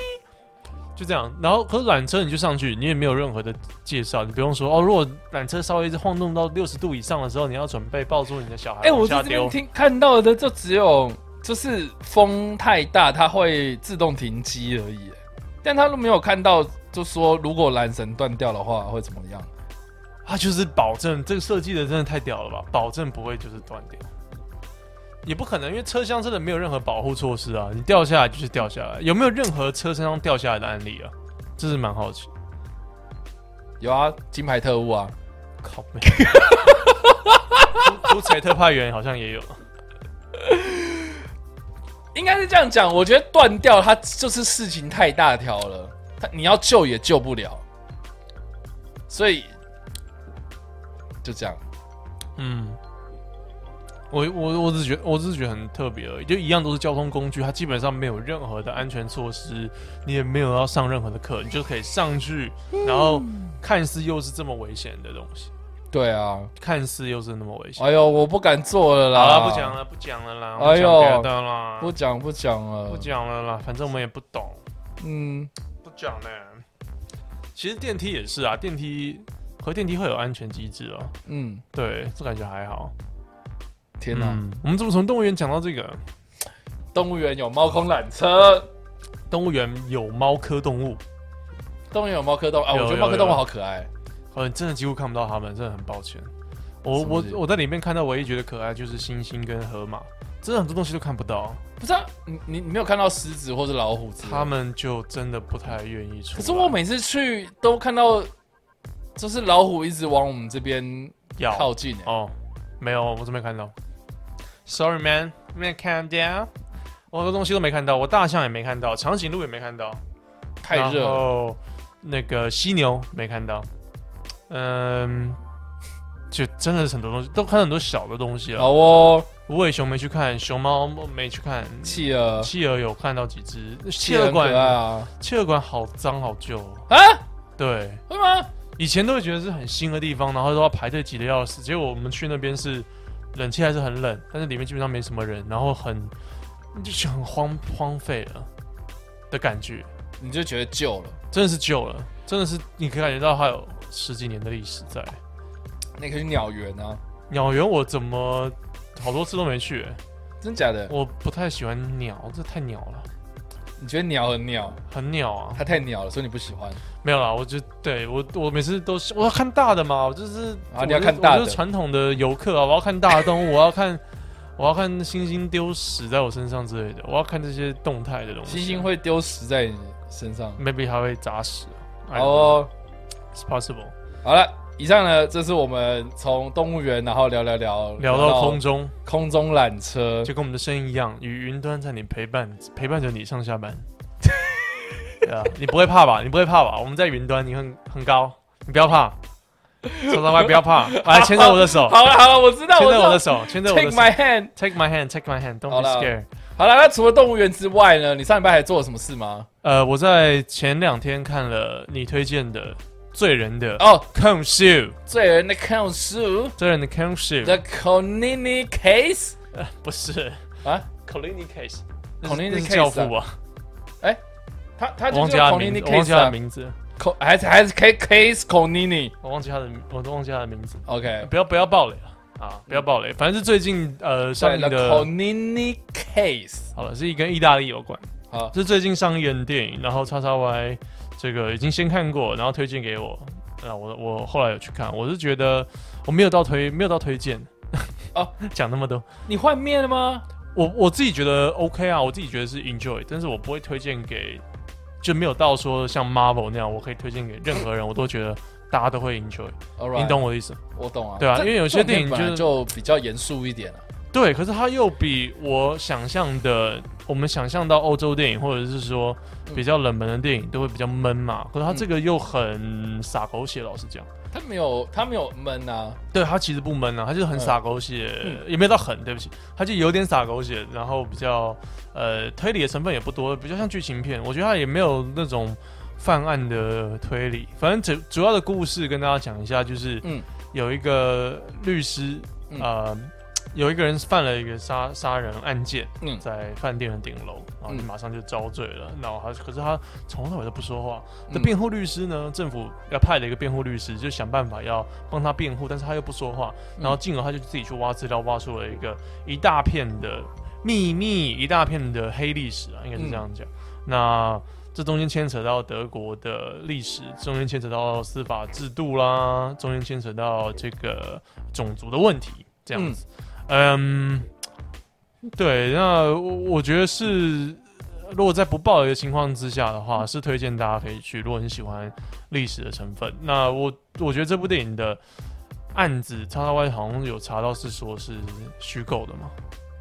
就这样，然后可是缆车你就上去，你也没有任何的介绍，你不用说哦。如果缆车稍微晃动到六十度以上的时候，你要准备抱住你的小孩哎、我这边听看到的就只有就是风太大，它会自动停机而已，但他都没有看到，就说如果缆绳断掉的话会怎么样？他就是保证这个设计的真的太屌了吧，保证不会就是断掉，也不可能，因为车厢真的没有任何保护措施啊，你掉下来就是掉下来，有没有任何车身上掉下来的案例啊？这是蛮好奇。有啊，金牌特务啊，靠背，出出财特派员好像也有。应该是这样讲，我觉得断掉它就是事情太大条了，它你要救也救不了，所以就这样。嗯，我我我只是觉得我只是觉得很特别而已，就一样都是交通工具，它基本上没有任何的安全措施，你也没有要上任何的课，你就可以上去，然后看似又是这么危险的东西，对啊，看似又是那么危险。哎呦，我不敢做了啦，好了，不讲了，不讲了啦，哎呦不讲别的啦，不讲不讲了，不讲了啦，反正我们也不懂，嗯，不讲呢。其实电梯也是啊，电梯和电梯会有安全机制哦。嗯，对，这感觉还好。天哪，嗯，我们怎么从动物园讲到这个？动物园有猫空缆车，动物园有猫科动物，动物园有猫科动物啊，我觉得猫科动物好可爱。呃，真的几乎看不到他们，真的很抱歉。我我我在里面看到唯一觉得可爱就是猩猩跟河马，真的很多东西都看不到，不是啊，你你你没有看到狮子或者老虎他们就真的不太愿意出。可是我每次去都看到，就是老虎一直往我们这边咬靠近、欸，哦，没有，我真没看到。Sorry man，没看到，我很多东西都没看到，我大象也没看到，长颈鹿也没看到，太热了。然后那个犀牛没看到，嗯，就真的是很多东西，都看很多小的东西了。好哦，无尾熊没去看，熊猫没去看，企鹅，企鹅有看到几只，企企鹅馆啊企鹅馆好脏好旧哦，啊？对，会吗？以前都会觉得是很新的地方，然后都要排队挤得要死，结果我们去那边是冷气还是很冷，但是里面基本上没什么人，然后很就是很荒荒废了的感觉，你就觉得旧了？真的是旧了，真的是你可以感觉到它有十几年的历史在。那可是鸟园啊？鸟园我怎么好多次都没去、欸真假的？我不太喜欢鸟，这太鸟了，你觉得鸟很鸟？很鸟啊。它太鸟了，所以你不喜欢？没有啦，我就对我我每次都是我要看大的嘛，我就是啊你要看大的我就是传统的游客啊，我要看大的动物，我要看 我要看猩猩丢屎在我身上之类的，我要看这些动态的东西。星星会丢屎在你身上。maybe 它会砸屎啊。好哦 possible。好了，以上呢，这是我们从动物园，然后聊聊聊聊到空中，空中缆车，就跟我们的声音一样，与云端在你陪伴陪伴着你上下班。对啊，你不会怕吧？你不会怕吧？我们在云端，你很很高，你不要怕，手上外不要怕，来 牵着我的手，好了好了，我知道，牵着我的手，牵着我的手 Take my hand。，take my hand，take my hand，don't be scared。好了，那除了动物园之外呢？你上礼拜还做了什么事吗？呃，我在前两天看了你推荐的罪人的哦，控诉，罪人的控诉罪人的控诉，，The Conini Case 不是啊，Colini case，Colini case 教父啊，他他他的名 Conini 字，我忘记他的名字，Co- 还是还是 Case Case Conini。我忘记他的，我都忘记他的名字。OK，不要不要暴雷了啊！不要暴雷，反正是最近呃上对映的，Conini Case。好了，是一跟意大利有关，好，是最近上映的电影，然后叉叉 Y 这个已经先看过，然后推荐给我，啊，我我后来有去看，我是觉得我没有到推没有到推荐，哦，讲那么多，你幻灭了吗？我我自己觉得 OK 啊，我自己觉得是 enjoy，但是我不会推荐给，就没有到说像 Marvel 那样，我可以推荐给任何人，我都觉得大家都会 enjoy，Alright 你懂我的意思？我懂啊。对啊因为有些电影就比较严肃一点啊。对，可是它又比我想象的，我们想象到欧洲电影或者是说比较冷门的电影都会比较闷嘛，可是他这个又很洒狗血，老实讲，他没有，他没有闷啊。对他其实不闷啊，他就是很洒狗血，嗯也没有到很，对不起，他就有点洒狗血，然后比较呃推理的成分也不多，比较像剧情片，我觉得他也没有那种犯案的推理，反正主主要的故事跟大家讲一下，就是嗯有一个律师，嗯呃。有一个人犯了一个杀杀人案件，嗯在饭店的顶楼，然后就嗯马上就遭罪了。然后他可是他从头到尾都不说话。那嗯辩护律师呢？政府要派了一个辩护律师，就想办法要帮他辩护，但是他又不说话，嗯然后进而他就自己去挖资料，挖出了一个一大片的秘密，一大片的黑历史啊，应该是这样讲。那这中间牵扯到德国的历史，中间牵扯到司法制度啦，中间牵扯到这个种族的问题，这样子。嗯，对，那我我觉得是，如果在不爆雷的情况之下的话，是推荐大家可以去。如果你喜欢历史的成分，那我我觉得这部电影的案子叉叉 Y 好像有查到是说是虚构的嘛，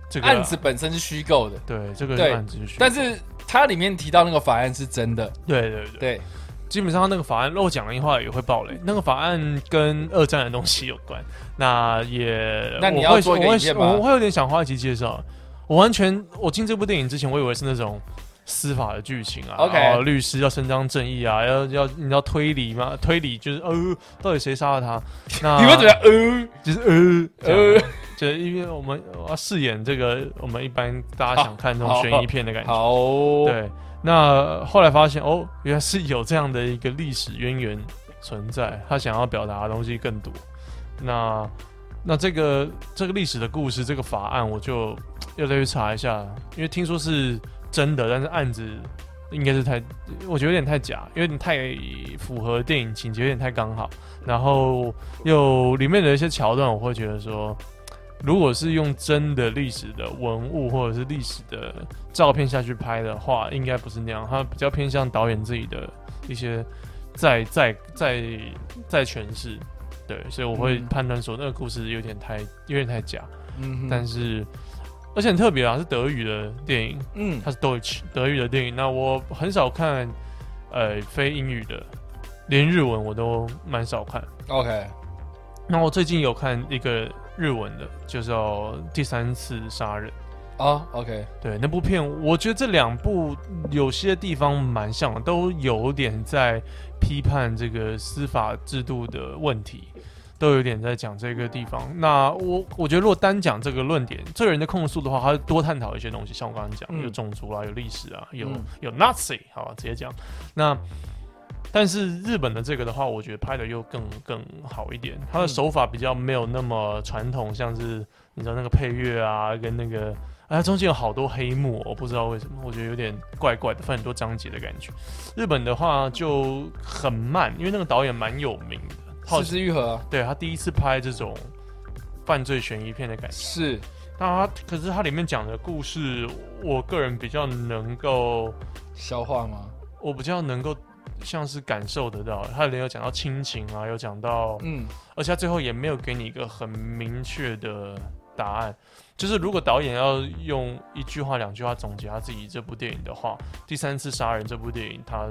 这个啊案子本身是虚构的，对这个案子是虚构，但是它里面提到那个法案是真的，对对对，对，基本上那个法案漏讲的话也会爆雷，那个法案跟二战的东西有关，那也那你我会我会我会有点想花一集介绍，我完全我进这部电影之前，我以为是那种。司法的剧情啊 OK 然后律师要伸张正义啊，要要你要推理嘛？推理就是呃，到底谁杀了他？那 你会觉得呃就是呃呃呃，就是因为我们我要饰演这个我们一般大家想看这种悬疑片的感觉。好哦，对，那后来发现哦，原来是有这样的一个历史渊源存在，他想要表达的东西更多。那那这个这个历史的故事，这个法案，我就又再去查一下，因为听说是真的，但是案子应该是太，我觉得有点太假，有点太符合电影情节，有点太刚好。然后又里面的一些桥段，我会觉得说，如果是用真的历史的文物或者是历史的照片下去拍的话，应该不是那样，它比较偏向导演自己的一些再再再再诠释。对，所以我会嗯判断说那个故事有点太有点太假，嗯哼，但是而且很特别啊，是德语的电影，嗯它是 Deutsch 德语的电影。那我很少看呃非英语的，连日文我都蛮少看。，OK，那我最近有看一个日文的，就叫《第三次杀人》。啊，OK，对，那部片我觉得这两部有些地方蛮像的，都有点在批判这个司法制度的问题，都有点在讲这个地方。那我我觉得如果单讲这个论点，这个人的控诉的话，他会多探讨一些东西，像我刚刚讲，嗯有种族啊，有历史啊，有、嗯有 Nazi，好吧，直接讲。那但是日本的这个的话，我觉得拍的又更更好一点，他的嗯手法比较没有那么传统，像是你知道那个配乐啊，跟那个啊中间有好多黑幕，我不知道为什么，我觉得有点怪怪的，分很多章节的感觉。日本的话就很慢，因为那个导演蛮有名的，好四肢愈合啊对他第一次拍这种犯罪悬疑片的感觉。是，那他可是他里面讲的故事，我个人比较能够。消化吗？我比较能够像是感受得到，他里面有讲到亲情啊，有讲到，嗯，而且他最后也没有给你一个很明确的答案。就是如果导演要用一句话、两句话总结他自己这部电影的话，《第三次杀人》这部电影，他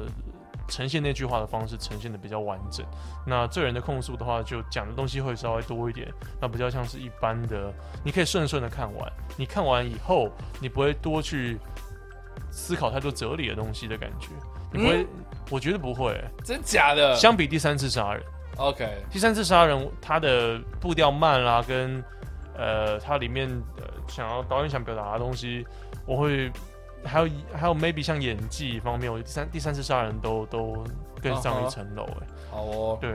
呈现那句话的方式呈现的比较完整。那罪人的控诉的话，就讲的东西会稍微多一点，那比较像是一般的，你可以顺顺的看完。你看完以后，你不会多去思考太多哲理的东西的感觉，你不会，我觉得不会、真假的？相比第三次杀人，？OK，第三次杀人它的步调慢啦，跟呃它里面呃想要导演想表达的东西，我会还有还有 maybe 像演技方面，我觉得第三第三次杀人都都更上一层楼哎、好哦，对，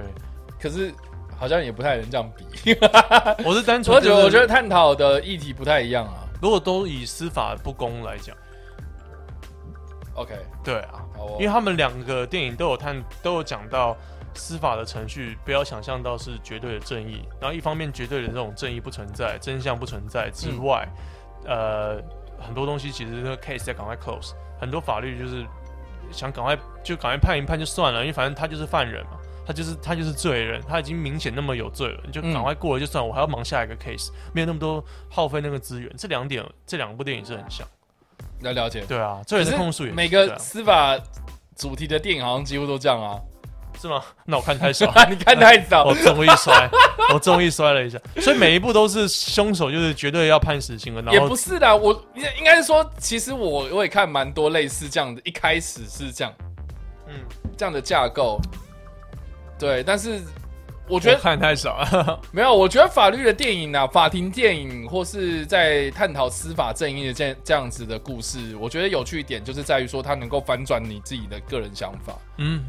可是好像也不太能这样比，我是单纯我觉就是得我觉得探讨的议题不太一样啊。如果都以司法不公来讲，OK，对啊，哦，因为他们两个电影都有探都有讲到司法的程序，不要想象到是绝对的正义。然后一方面绝对的这种正义不存在，真相不存在之外，呃，很多东西其实那个 case 在赶快 close，很多法律就是想赶快就赶快判一判就算了，因为反正他就是犯人嘛。他就是他就是罪人，他已经明显那么有罪了，你就赶快过了就算，我还要忙下一个 case，没有那么多耗费那个资源。这两点，这两部电影是很像，要了解。对啊，这也是控诉也是每个啊司法主题的电影好像几乎都这样啊。是吗？那我看太少，你看太少 我，终于摔，我终于摔了一下，所以每一部都是凶手就是绝对要判死刑的，然也后不是的。我应应该是说，其实我我也看蛮多类似这样的，一开始是这样嗯，这样的架构。对，但是我我觉得看太少了，没有，我觉得法律的电影啊，法庭电影或是在探讨司法正义的这这样子的故事，我觉得有趣一点就是在于说它能够反转你自己的个人想法。嗯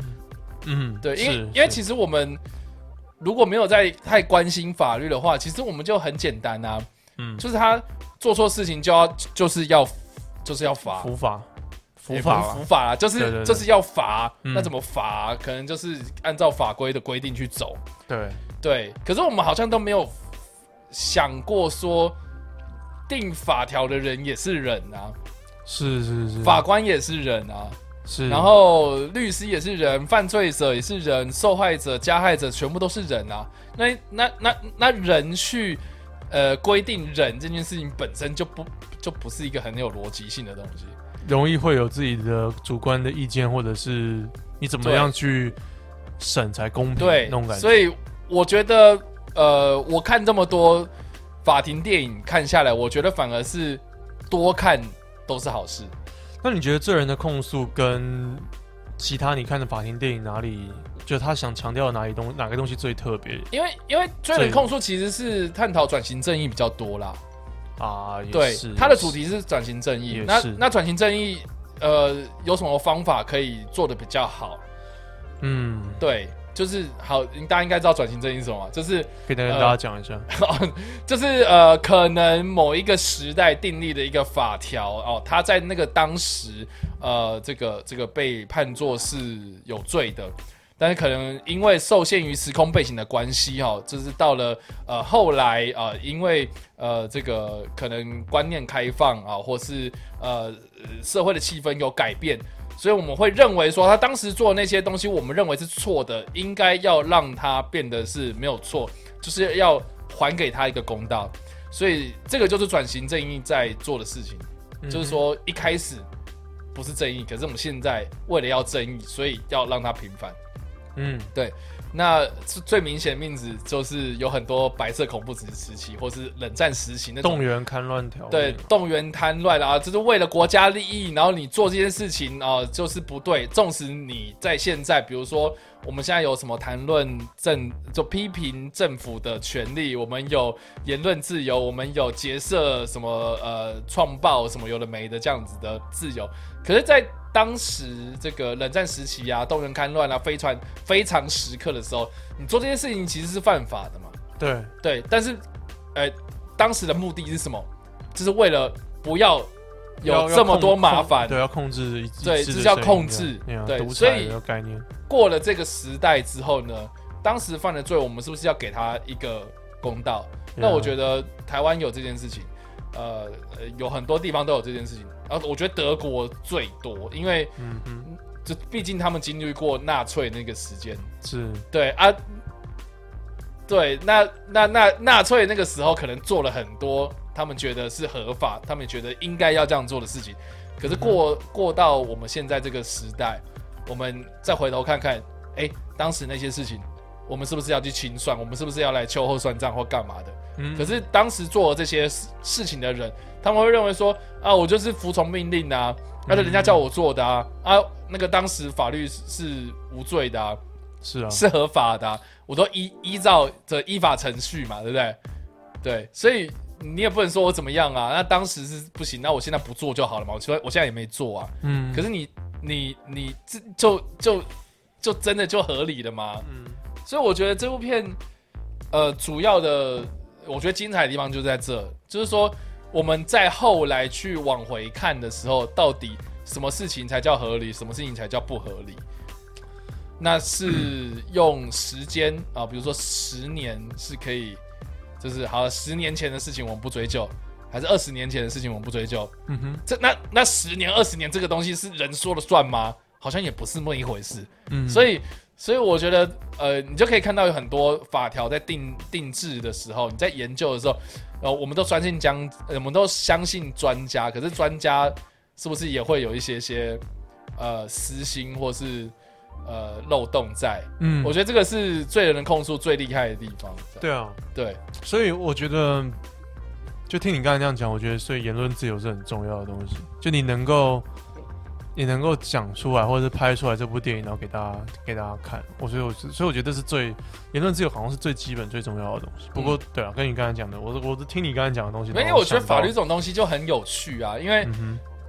嗯，对，因为因为其实我们如果没有在太关心法律的话，其实我们就很简单啊，嗯就是他做错事情就要就是要就是要罚。伏法，伏法伏法啦，就是就是要罚，嗯那怎么罚？可能就是按照法规的规定去走。对，对，可是我们好像都没有想过说，定法条的人也是人啊，是是是，法官也是人啊，是，然后律师也是人，犯罪者也是人，受害者、加害者全部都是人啊。那那那那人去呃规定人这件事情本身就不就不是一个很有逻辑性的东西。容易会有自己的主观的意见，或者是你怎么样去审才公平对那种，感觉。所以我觉得呃，我看这么多法庭电影看下来，我觉得反而是多看都是好事。那你觉得罪人的控诉跟其他你看的法庭电影哪里，就他想强调的哪里东哪个东西最特别因为因为罪人控诉其实是探讨转型正义比较多啦，啊？也对，它的主题是转型正义。那那转型正义，呃，有什么方法可以做的比较好？嗯，对，就是好，大家应该知道转型正义是什么，就是可以跟呃大家讲一下。就是呃，可能某一个时代订立的一个法条哦，他在那个当时呃，这个这个被判作是有罪的。但是可能因为受限于时空背景的关系，哈，就是到了呃后来啊、呃，因为呃这个可能观念开放啊，或是呃呃社会的气氛有改变，所以我们会认为说他当时做的那些东西，我们认为是错的，应该要让他变得是没有错，就是要还给他一个公道。所以这个就是转型正义在做的事情，就是说一开始不是正义，可是我们现在为了要正义，所以要让他平反。嗯，那最最明显的例子就是有很多白色恐怖时时期，或是冷战时期那种动员戡乱条例对，动员贪乱啊，就是为了国家利益，然后你做这件事情啊、就是不对。纵使你在现在，比如说我们现在有什么谈论政，就批评政府的权利，我们有言论自由，我们有结社什么呃创报什么有的没的这样子的自由，可是，在当时这个冷战时期啊，动员戡乱啊，飞船非常时刻的时候，你做这件事情其实是犯法的嘛。对，对，但是，呃，当时的目的是什么？就是为了不要要有这么多麻烦。对，要控制一，对一致的这叫控制对所以概念。过了这个时代之后呢，当时犯的罪，我们是不是要给他一个公道？那我觉，得台湾有这件事情，呃，呃有很多地方都有这件事情。然后我觉得德国最多，因为嗯哼，就毕竟他们经历过纳粹那个时间，是，对啊，对，那那那纳粹那个时候可能做了很多他们觉得是合法，他们觉得应该要这样做的事情。可是过、过到我们现在这个时代，我们再回头看看，哎，当时那些事情，我们是不是要去清算？我们是不是要来秋后算账或干嘛的？嗯可是当时做这些事事情的人，他们会认为说啊，我就是服从命令啊，那是人家叫我做的啊，啊，那个当时法律是是无罪的啊，是啊，是合法的啊、我都依依照着依法程序嘛，对不对？对，所以你也不能说我怎么样啊。那当时是不行，那我现在不做就好了嘛。我说我现在也没做啊。嗯，可是你你你这就就就真的就合理了吗？嗯所以我觉得这部片，呃，主要的我觉得精彩的地方就在这，就是说我们在后来去往回看的时候，到底什么事情才叫合理，什么事情才叫不合理？那是用时间啊，比如说十年是可以，就是好，十年前的事情我们不追究，还是二十年前的事情我们不追究？嗯哼，这那那十年、二十年这个东西是人说了算吗？好像也不是那么一回事。嗯，所以，所以我觉得，呃，你就可以看到有很多法条在定定制的时候，你在研究的时候，呃，我们都相信将，呃我们都相信专家，可是专家是不是也会有一些些呃私心或是呃漏洞在？嗯，我觉得这个是最人的控诉最厉害的地方。对啊，对，所以我觉得，就听你刚才那样讲，我觉得所以言论自由是很重要的东西。就你能够，你能够讲出来，或者是拍出来这部电影，然后给大家给大家看。我所以我所以我觉得这是最言论自由好像是最基本最重要的东西。不过，对啊，跟你刚才讲的，我是我是听你刚才讲的东西，因为然后想到我觉得法律这种东西就很有趣啊，因为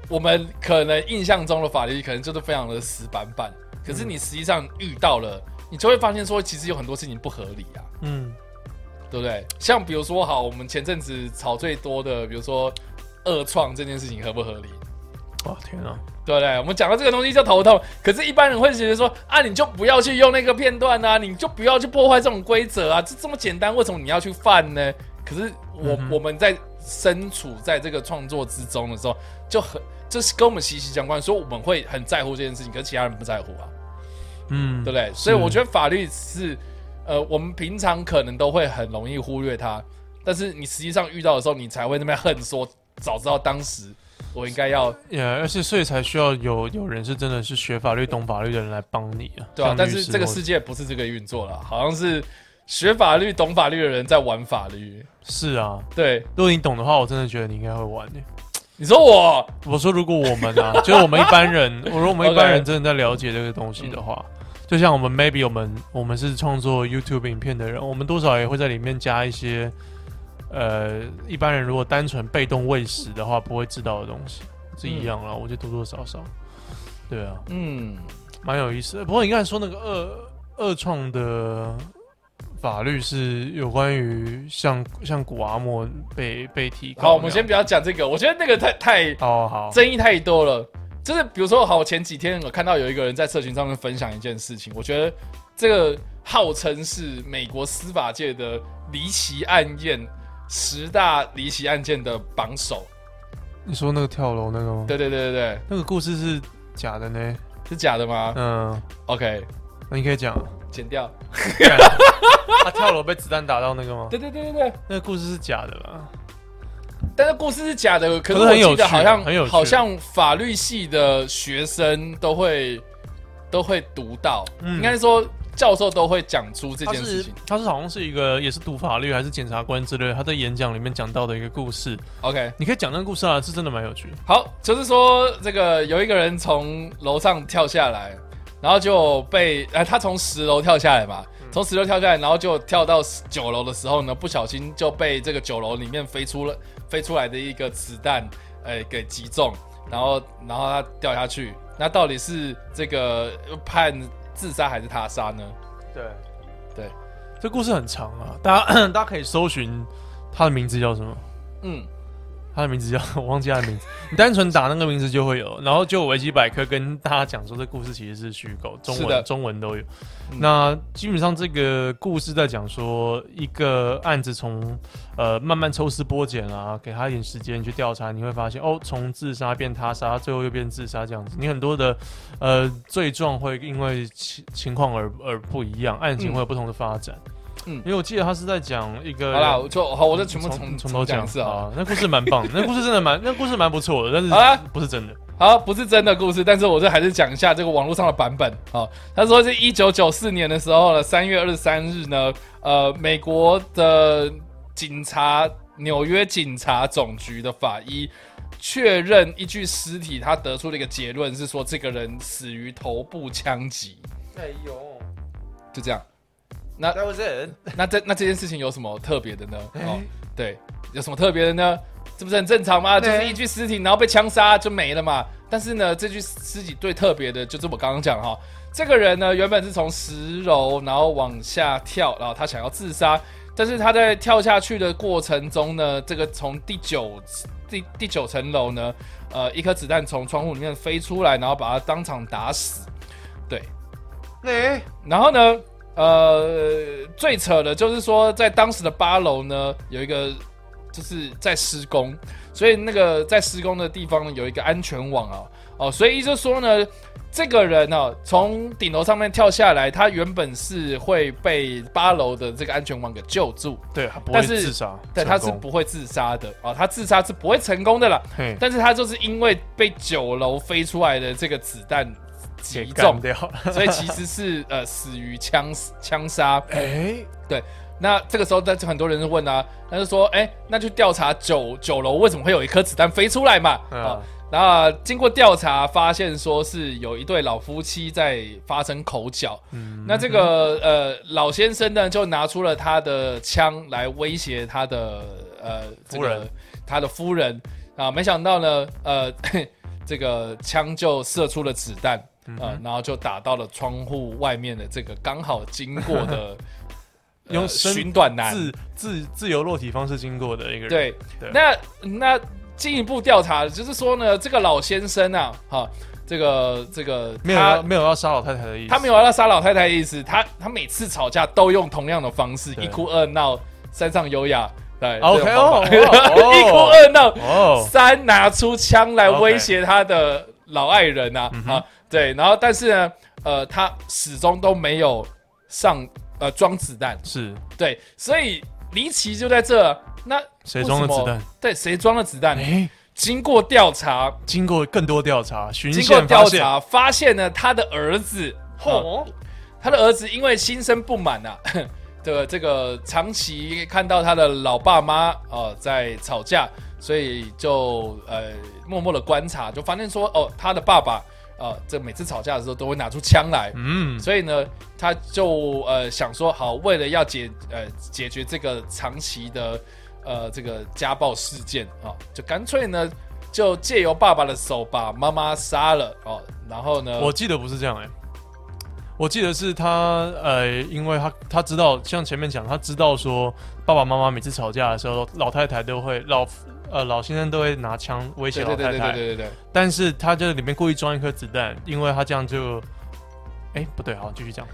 我们可能印象中的法律可能就是非常的死板板，可是你实际上遇到了，你就会发现说，其实有很多事情不合理啊，嗯对不对？像比如说，好，我们前阵子吵最多的，比如说恶创这件事情合不合理？哇天啊，对不对？我们讲到这个东西就头痛，可是一般人会觉得说啊，你就不要去用那个片段啊，你就不要去破坏这种规则啊，这这么简单，为什么你要去犯呢？可是我、嗯我们在身处在这个创作之中的时候，就很就是跟我们息息相关，所以我们会很在乎这件事情，可是其他人不在乎啊，嗯，对不对？所以我觉得法律是呃，我们平常可能都会很容易忽略它，但是你实际上遇到的时候，你才会那边恨说，早知道当时我应该要也而且所以才需要有有人是真的是学法律、懂法律的人来帮你啊。对啊但是这个世界不是这个运作了，好像是学法律、懂法律的人在玩法律。是啊，对，如果你懂的话，我真的觉得你应该会玩耶。你说我我说，如果我们啊，就是我们一般人，我说我们一般人真的在了解这个东西的话，就像我们 maybe 我们我们是创作 YouTube 影片的人，我们多少也会在里面加一些，呃，一般人如果单纯被动喂食的话，不会知道的东西，是一样啦。我觉得多多少少，对啊，嗯，蛮有意思的。不过你刚才说那个二二创的法律是有关于像像古阿莫被被提高，好，我们先不要讲这个，我觉得那个太太好好争议太多了。就是比如说，好，我前几天我看到有一个人在社群上面分享一件事情，我觉得这个号称是美国司法界的离奇案件十大离奇案件的榜首。你说那个跳楼那个吗？对对对对对，那个故事是假的呢。是假的吗嗯，？OK，那你可以讲，剪掉。他跳楼被子弹打到那个吗？对对对对对，那个故事是假的啦。但是故事是假的，可是我记得好像很有趣好像法律系的学生都会都会读到，嗯应该说教授都会讲出这件事情。他是好像是一个也是读法律还是检察官之类的，他在演讲里面讲到的一个故事。OK，你可以讲那个故事啊，是真的蛮有趣。好，就是说这个有一个人从楼上跳下来，然后就被呃他从十楼跳下来嘛，从十楼跳下来，然后就跳到九楼的时候呢，不小心就被这个九楼里面飞出了飞出来的一个子弹，呃，给击中，然后然后他掉下去，那到底是这个判自杀还是他杀呢？对对，这故事很长啊，大家 大家可以搜寻他的名字叫什么？嗯，他的名字叫 我忘记他的名字，你单纯打那个名字就会有，然后就维基百科跟大家讲说这故事其实是虚构，中文中文都有。嗯。那基本上这个故事在讲说一个案子从呃慢慢抽丝剥茧啊，给他一点时间去调查，你会发现哦，从自杀变他杀，最后又变自杀这样子，你很多的呃罪状会因为情情况而而不一样，案情嗯。会有不同的发展。嗯因为我记得他是在讲一个好啦，我就好，我就全部从重从头讲讲一次啊。啊，那故事蛮棒的，那故事真的蛮，那故事蛮不错的，但是啊不是真的。好，不是真的故事，但是我这还是讲一下这个网络上的版本。好，他说是一九九四年的时候呢，三月二十三日呢，呃，美国的警察，纽约警察总局的法医确认一具尸体，他得出了一个结论是说，这个人死于头部枪击，哎呦就这样。那，That was it。那这那这件事情有什么特别的呢？哦哎，对，有什么特别的呢？这不是很正常吗？就是一具尸体，然后被枪杀就没了嘛。但是呢，这具尸体最特别的，就是我刚刚讲哈，这个人呢原本是从十楼然后往下跳，然后他想要自杀，但是他在跳下去的过程中呢，这个从第九第第九层楼呢，呃，一颗子弹从窗户里面飞出来，然后把他当场打死。对，哎，然后呢，呃，最扯的就是说，在当时的八楼呢，有一个就是在施工，所以那个在施工的地方呢有一个安全网啊，哦，所以意思说呢，这个人呢、从顶楼上面跳下来，他原本是会被八楼的这个安全网给救助，对，他不会自杀，对他是不会自杀的。啊、他自杀是不会成功的啦，嘿。但是他就是因为被九楼飞出来的这个子弹击给中，掉。所以其实是呃死于枪枪杀。哎，对那这个时候，但是很多人就问啊，他就说，哎、那就调查九九楼为什么会有一颗子弹飞出来嘛？嗯啊，然后经过调查，发现说是有一对老夫妻在发生口角。嗯那这个呃老先生呢，就拿出了他的枪来威胁他的呃这个夫人他的夫人啊，没想到呢，呃，这个枪就射出了子弹。呃，然后就打到了窗户外面的这个刚好经过的 呃用寻短男，自自自由落体方式经过的一个人，对，对。那那进一步调查就是说呢，这个老先生啊，哈，这个这个没有没有要杀老太太的意思，他没有要杀老太太的意思，他他每次吵架都用同样的方式，一哭二闹三上优雅，对 OK，哦哦 一哭二闹。哦，三拿出枪来威胁他的老爱人啊、啊，对，然后但是呢，呃，他始终都没有上呃装子弹，是。对，所以离奇就在这。那谁装的子弹？对，谁装了子弹？哎，经过调查，经过更多调查，循经过线发现，调查，发现呢，他的儿子，哦，哦，他的儿子因为心生不满啊，的这个长期看到他的老爸妈呃在吵架，所以就呃默默的观察，就发现说哦，他的爸爸呃这每次吵架的时候都会拿出枪来，嗯，所以呢，他就呃想说好，为了要解呃解决这个长期的呃这个家暴事件啊、就干脆呢就借由爸爸的手把妈妈杀了哦，然后呢，我记得不是这样哎、我记得是他呃，因为他他知道，像前面讲，他知道说爸爸妈妈每次吵架的时候，老太太都会老呃老先生都会拿枪威胁老太太，对对对对对。但是他就里面故意装一颗子弹，因为他这样就，哎、不对，好，继续讲，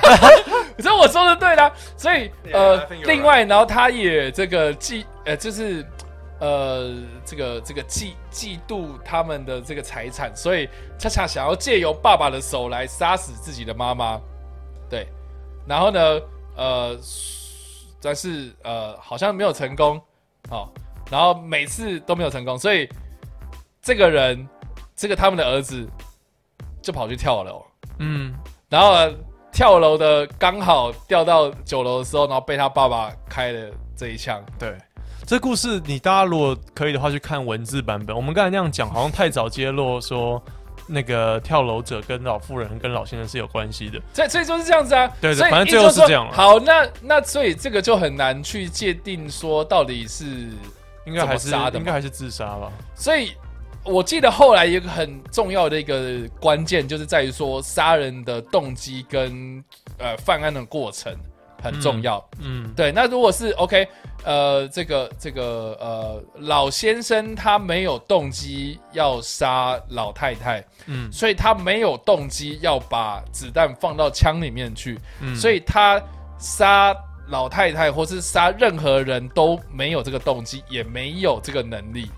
所以我说的对啦，所以 Yeah, 呃.另外，然后他也这个嫉呃，就是呃，这个这个嫉嫉妒他们的这个财产，所以恰恰想要借由爸爸的手来杀死自己的妈妈，对，然后呢，呃，但是呃，好像没有成功，哦，然后每次都没有成功，所以这个人，这个他们的儿子就跑去跳楼。嗯，然后跳楼的刚好掉到九楼的时候，然后被他爸爸开了这一枪。对。这故事你大家如果可以的话去看文字版本。我们刚才那样讲，好像太早揭露说那个跳楼者跟老妇人跟老先生是有关系的。所以所以就是这样子啊。对对反正最后是说这样了好，那那所以这个就很难去界定说到底是应该还是应该还是自杀吧？所以我记得后来有一个很重要的一个关键，就是在于说杀人的动机跟呃犯案的过程很重要。嗯，对，那如果是 OK，呃，这个这个呃老先生他没有动机要杀老太太，嗯所以他没有动机要把子弹放到枪里面去，嗯所以他杀老太太或是杀任何人都没有这个动机，也没有这个能力，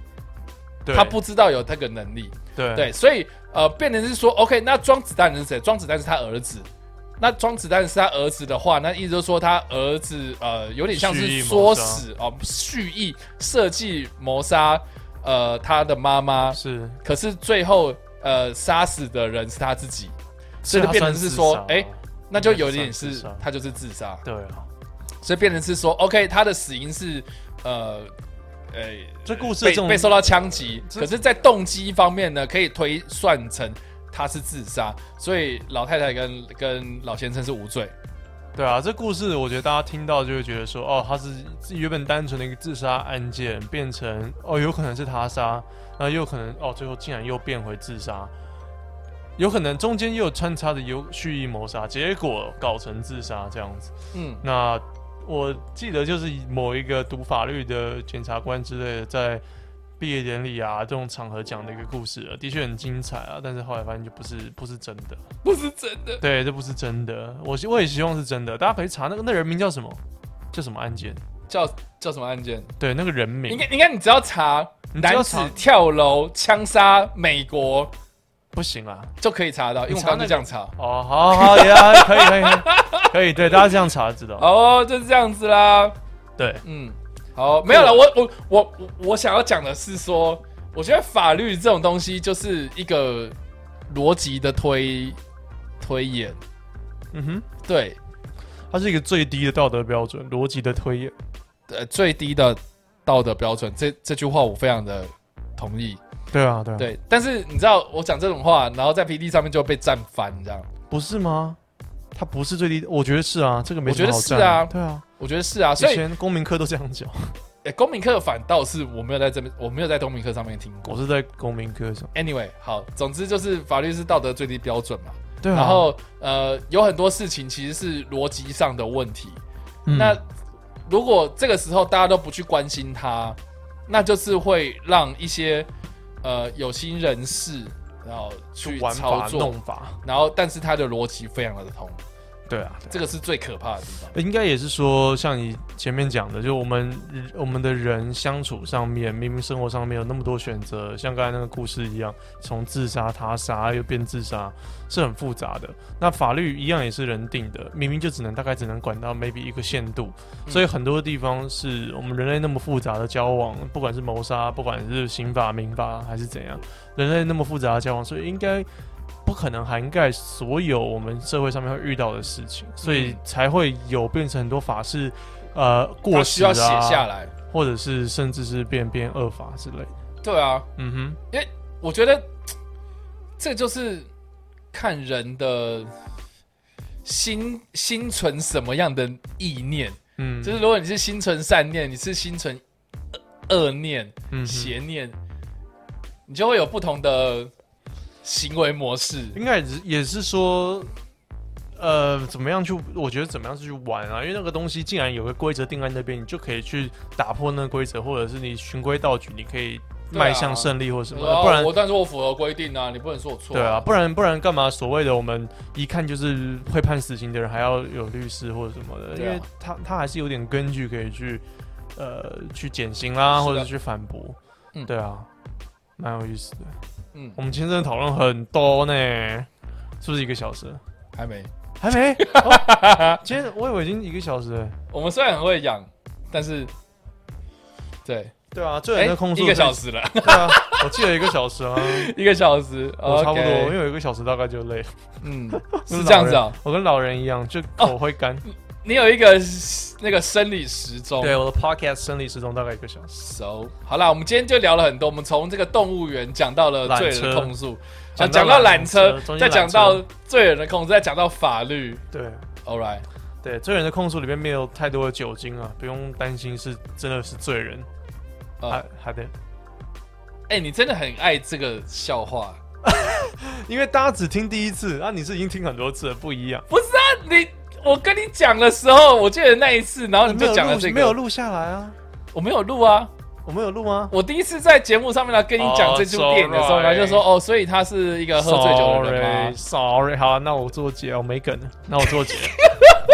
他不知道有这个能力。对。对，所以呃，变成是说，OK，那装子弹的是谁？装子弹是他儿子。那装子弹是他儿子的话，那意思就是说他儿子呃，有点像是唆使哦，蓄意设计谋杀呃他的妈妈，是，可是最后呃杀死的人是他自己，所以就变成是说哎，那就有点是他就是自杀，对啊，所以变成是说，OK，他的死因是呃。呃，这故事被被受到枪击，可是，在动机方面呢，可以推算成他是自杀，所以老太太跟跟老先生是无罪。对啊，这故事我觉得大家听到就会觉得说，哦，他是原本单纯的一个自杀案件，变成哦，有可能是他杀，那又有可能哦，最后竟然又变回自杀，有可能中间又有穿插的有蓄意谋杀，结果搞成自杀这样子。嗯，那我记得就是某一个读法律的检察官之类的，在毕业典礼啊这种场合讲的一个故事啊，的确很精彩啊，但是后来发现就不是不是真的。不是真的。对，这不是真的。我希我也希望是真的，大家可以查那个那人名叫什么，叫什么案件？叫叫什么案件？对，那个人名应该应该你只要查男子跳楼枪杀美国不行啊。就可以查到，因为我查刚刚就这样查。哦，好好呀，可以可以可以可以，对，大家这样查知道。哦，就是这样子啦。对，嗯，好，没有了。我我我我我想要讲的是说，我觉得法律这种东西就是一个逻辑的推推演。嗯哼，对，它是一个最低的道德标准，逻辑的推演。呃，最低的道德标准，这这句话我非常的同意。对啊，对啊，，对，但是你知道我讲这种话，然后在 P D 上面就被站翻，这样，不是吗？他不是最低，我觉得是啊，这个没我觉得是啊对啊，我觉得是啊。所以以，前公民课都这样讲，诶 公民课反倒是我没有在这边，我没有在公民课上面听过。我是在公民课上。Anyway，好，总之就是法律是道德最低标准嘛。对啊，然后呃，有很多事情其实是逻辑上的问题。嗯那如果这个时候大家都不去关心它，那就是会让一些呃有心人士然后去操作弄，法，然后但是他的逻辑非常的通。对啊，这个是最可怕的地方。应该也是说，像你前面讲的，就我们我们的人相处上面，明明生活上面有那么多选择，像刚才那个故事一样，从自杀、他杀又变自杀，是很复杂的。那法律一样也是人定的，明明就只能大概只能管到 maybe 一个限度，所以很多地方是我们人类那么复杂的交往，不管是谋杀，不管是刑法、民法还是怎样，人类那么复杂的交往，所以应该。不可能涵盖所有我们社会上面会遇到的事情，所以才会有变成很多法是呃过他时啊，需要写下来。或者是甚至是变变恶法之类的。对啊，嗯哼，因为我觉得这就是看人的心心存什么样的意念。嗯，就是如果你是心存善念，你是心存恶恶念、嗯邪念，你就会有不同的行为模式。应该也是也是说，呃，怎么样去？我觉得怎么样是去玩啊？因为那个东西既然有个规则定在那边，你就可以去打破那个规则，或者是你循规蹈矩，你可以迈向胜利或什么的。啊不然我但是我符合规定啊，你不能说我错、对啊，，不然不然干嘛？所谓的我们一看就是会判死刑的人，还要有律师或者什么的，啊因为他他还是有点根据可以去呃去减刑啦，或者是去反驳。嗯对啊，蛮有意思的。嗯，我们今天真的讨论很多呢，是不是一个小时？还没。还没？哦 今天我以为已经一个小时了。我们虽然很会养，但是对，对啊，最哎、人的控诉一个小。时了，对啊，我记得一个小时啊，一个小时，我差不多因为有一个小时大概就累了。嗯，跟 是这样子啊、我跟老人一样，就口会干。你有一个那个生理时钟，对，我的 podcast 生理时钟大概一个小时。，so 好啦，我们今天就聊了很多，我们从这个动物园讲到了罪人的控诉，啊，讲讲到缆车，再讲到罪人的控诉，再讲到法律对，All right，对，罪人的控诉里面没有太多的酒精啊，不用担心是真的是罪人。啊还还得，哎、你真的很爱这个笑话，因为大家只听第一次，啊，你是已经听很多次了，不一样。不是啊？你我跟你讲的时候，我记得那一次，然后你就讲了这个，没有录下来啊？我没有录啊。我们有录吗？我第一次在节目上面来跟你讲哦这部电影的时候然后就说哦，所以他是一个喝醉酒的人吗？Sorry，好，那我做结，我没梗了，那我做结。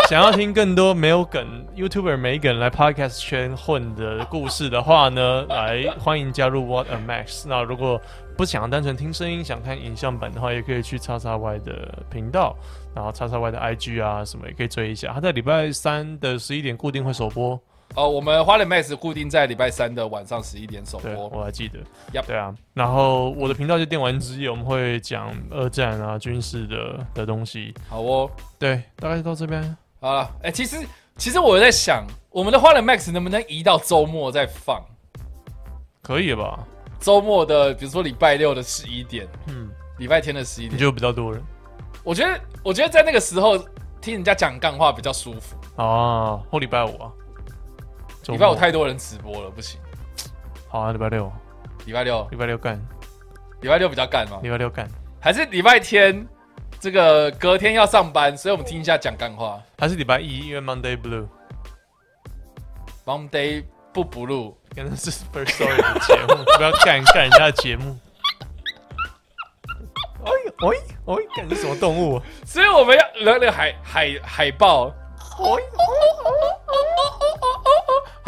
想要听更多没有梗 YouTuber 没梗来 Podcast 圈混的故事的话呢，来欢迎加入 What a Max。那如果不想要单纯听声音，想看影像版的话，也可以去叉叉 Y 的频道，然后叉叉 Y 的 IG 啊什么也可以追一下。他在礼拜三的十一点固定会首播，哦，我们花莲 Max 固定在礼拜三的晚上十一点首对播。我还记得。对啊，然后我的频道就电玩之夜，我们会讲二战啊军事的的东西。好哦，对，大概就到这边。好了，哎、其实其实我在想，我们的花莲 Max 能不能移到周末再放？可以了吧？周末的，比如说礼拜六的十一点，嗯，礼拜天的十一点，就比较多人我觉得我觉得在那个时候听人家讲干话比较舒服。哦，后礼拜五啊，礼拜五太多人直播了，不行。好啊，礼拜六，礼拜六，礼拜六干，礼拜六比较干吗？礼拜六干，还是礼拜天？这个隔天要上班，所以我们听一下讲干话。还是礼拜一，因为 Monday Blue，Monday 不不录，可能是 First Story 的节目，不要干干人家的节目。哎哎哎，干你什么动物啊？所以我们要那个海海海报。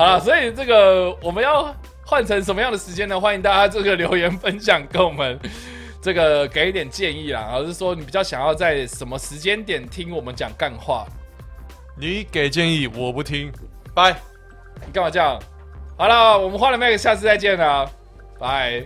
好了，所以这个我们要换成什么样的时间呢？欢迎大家这个留言分享，跟我们这个给一点建议啦。而是说你比较想要在什么时间点听我们讲干话？你给建议，我不听，拜。你干嘛这样？好了，我们换了 Max，下次再见啦，拜。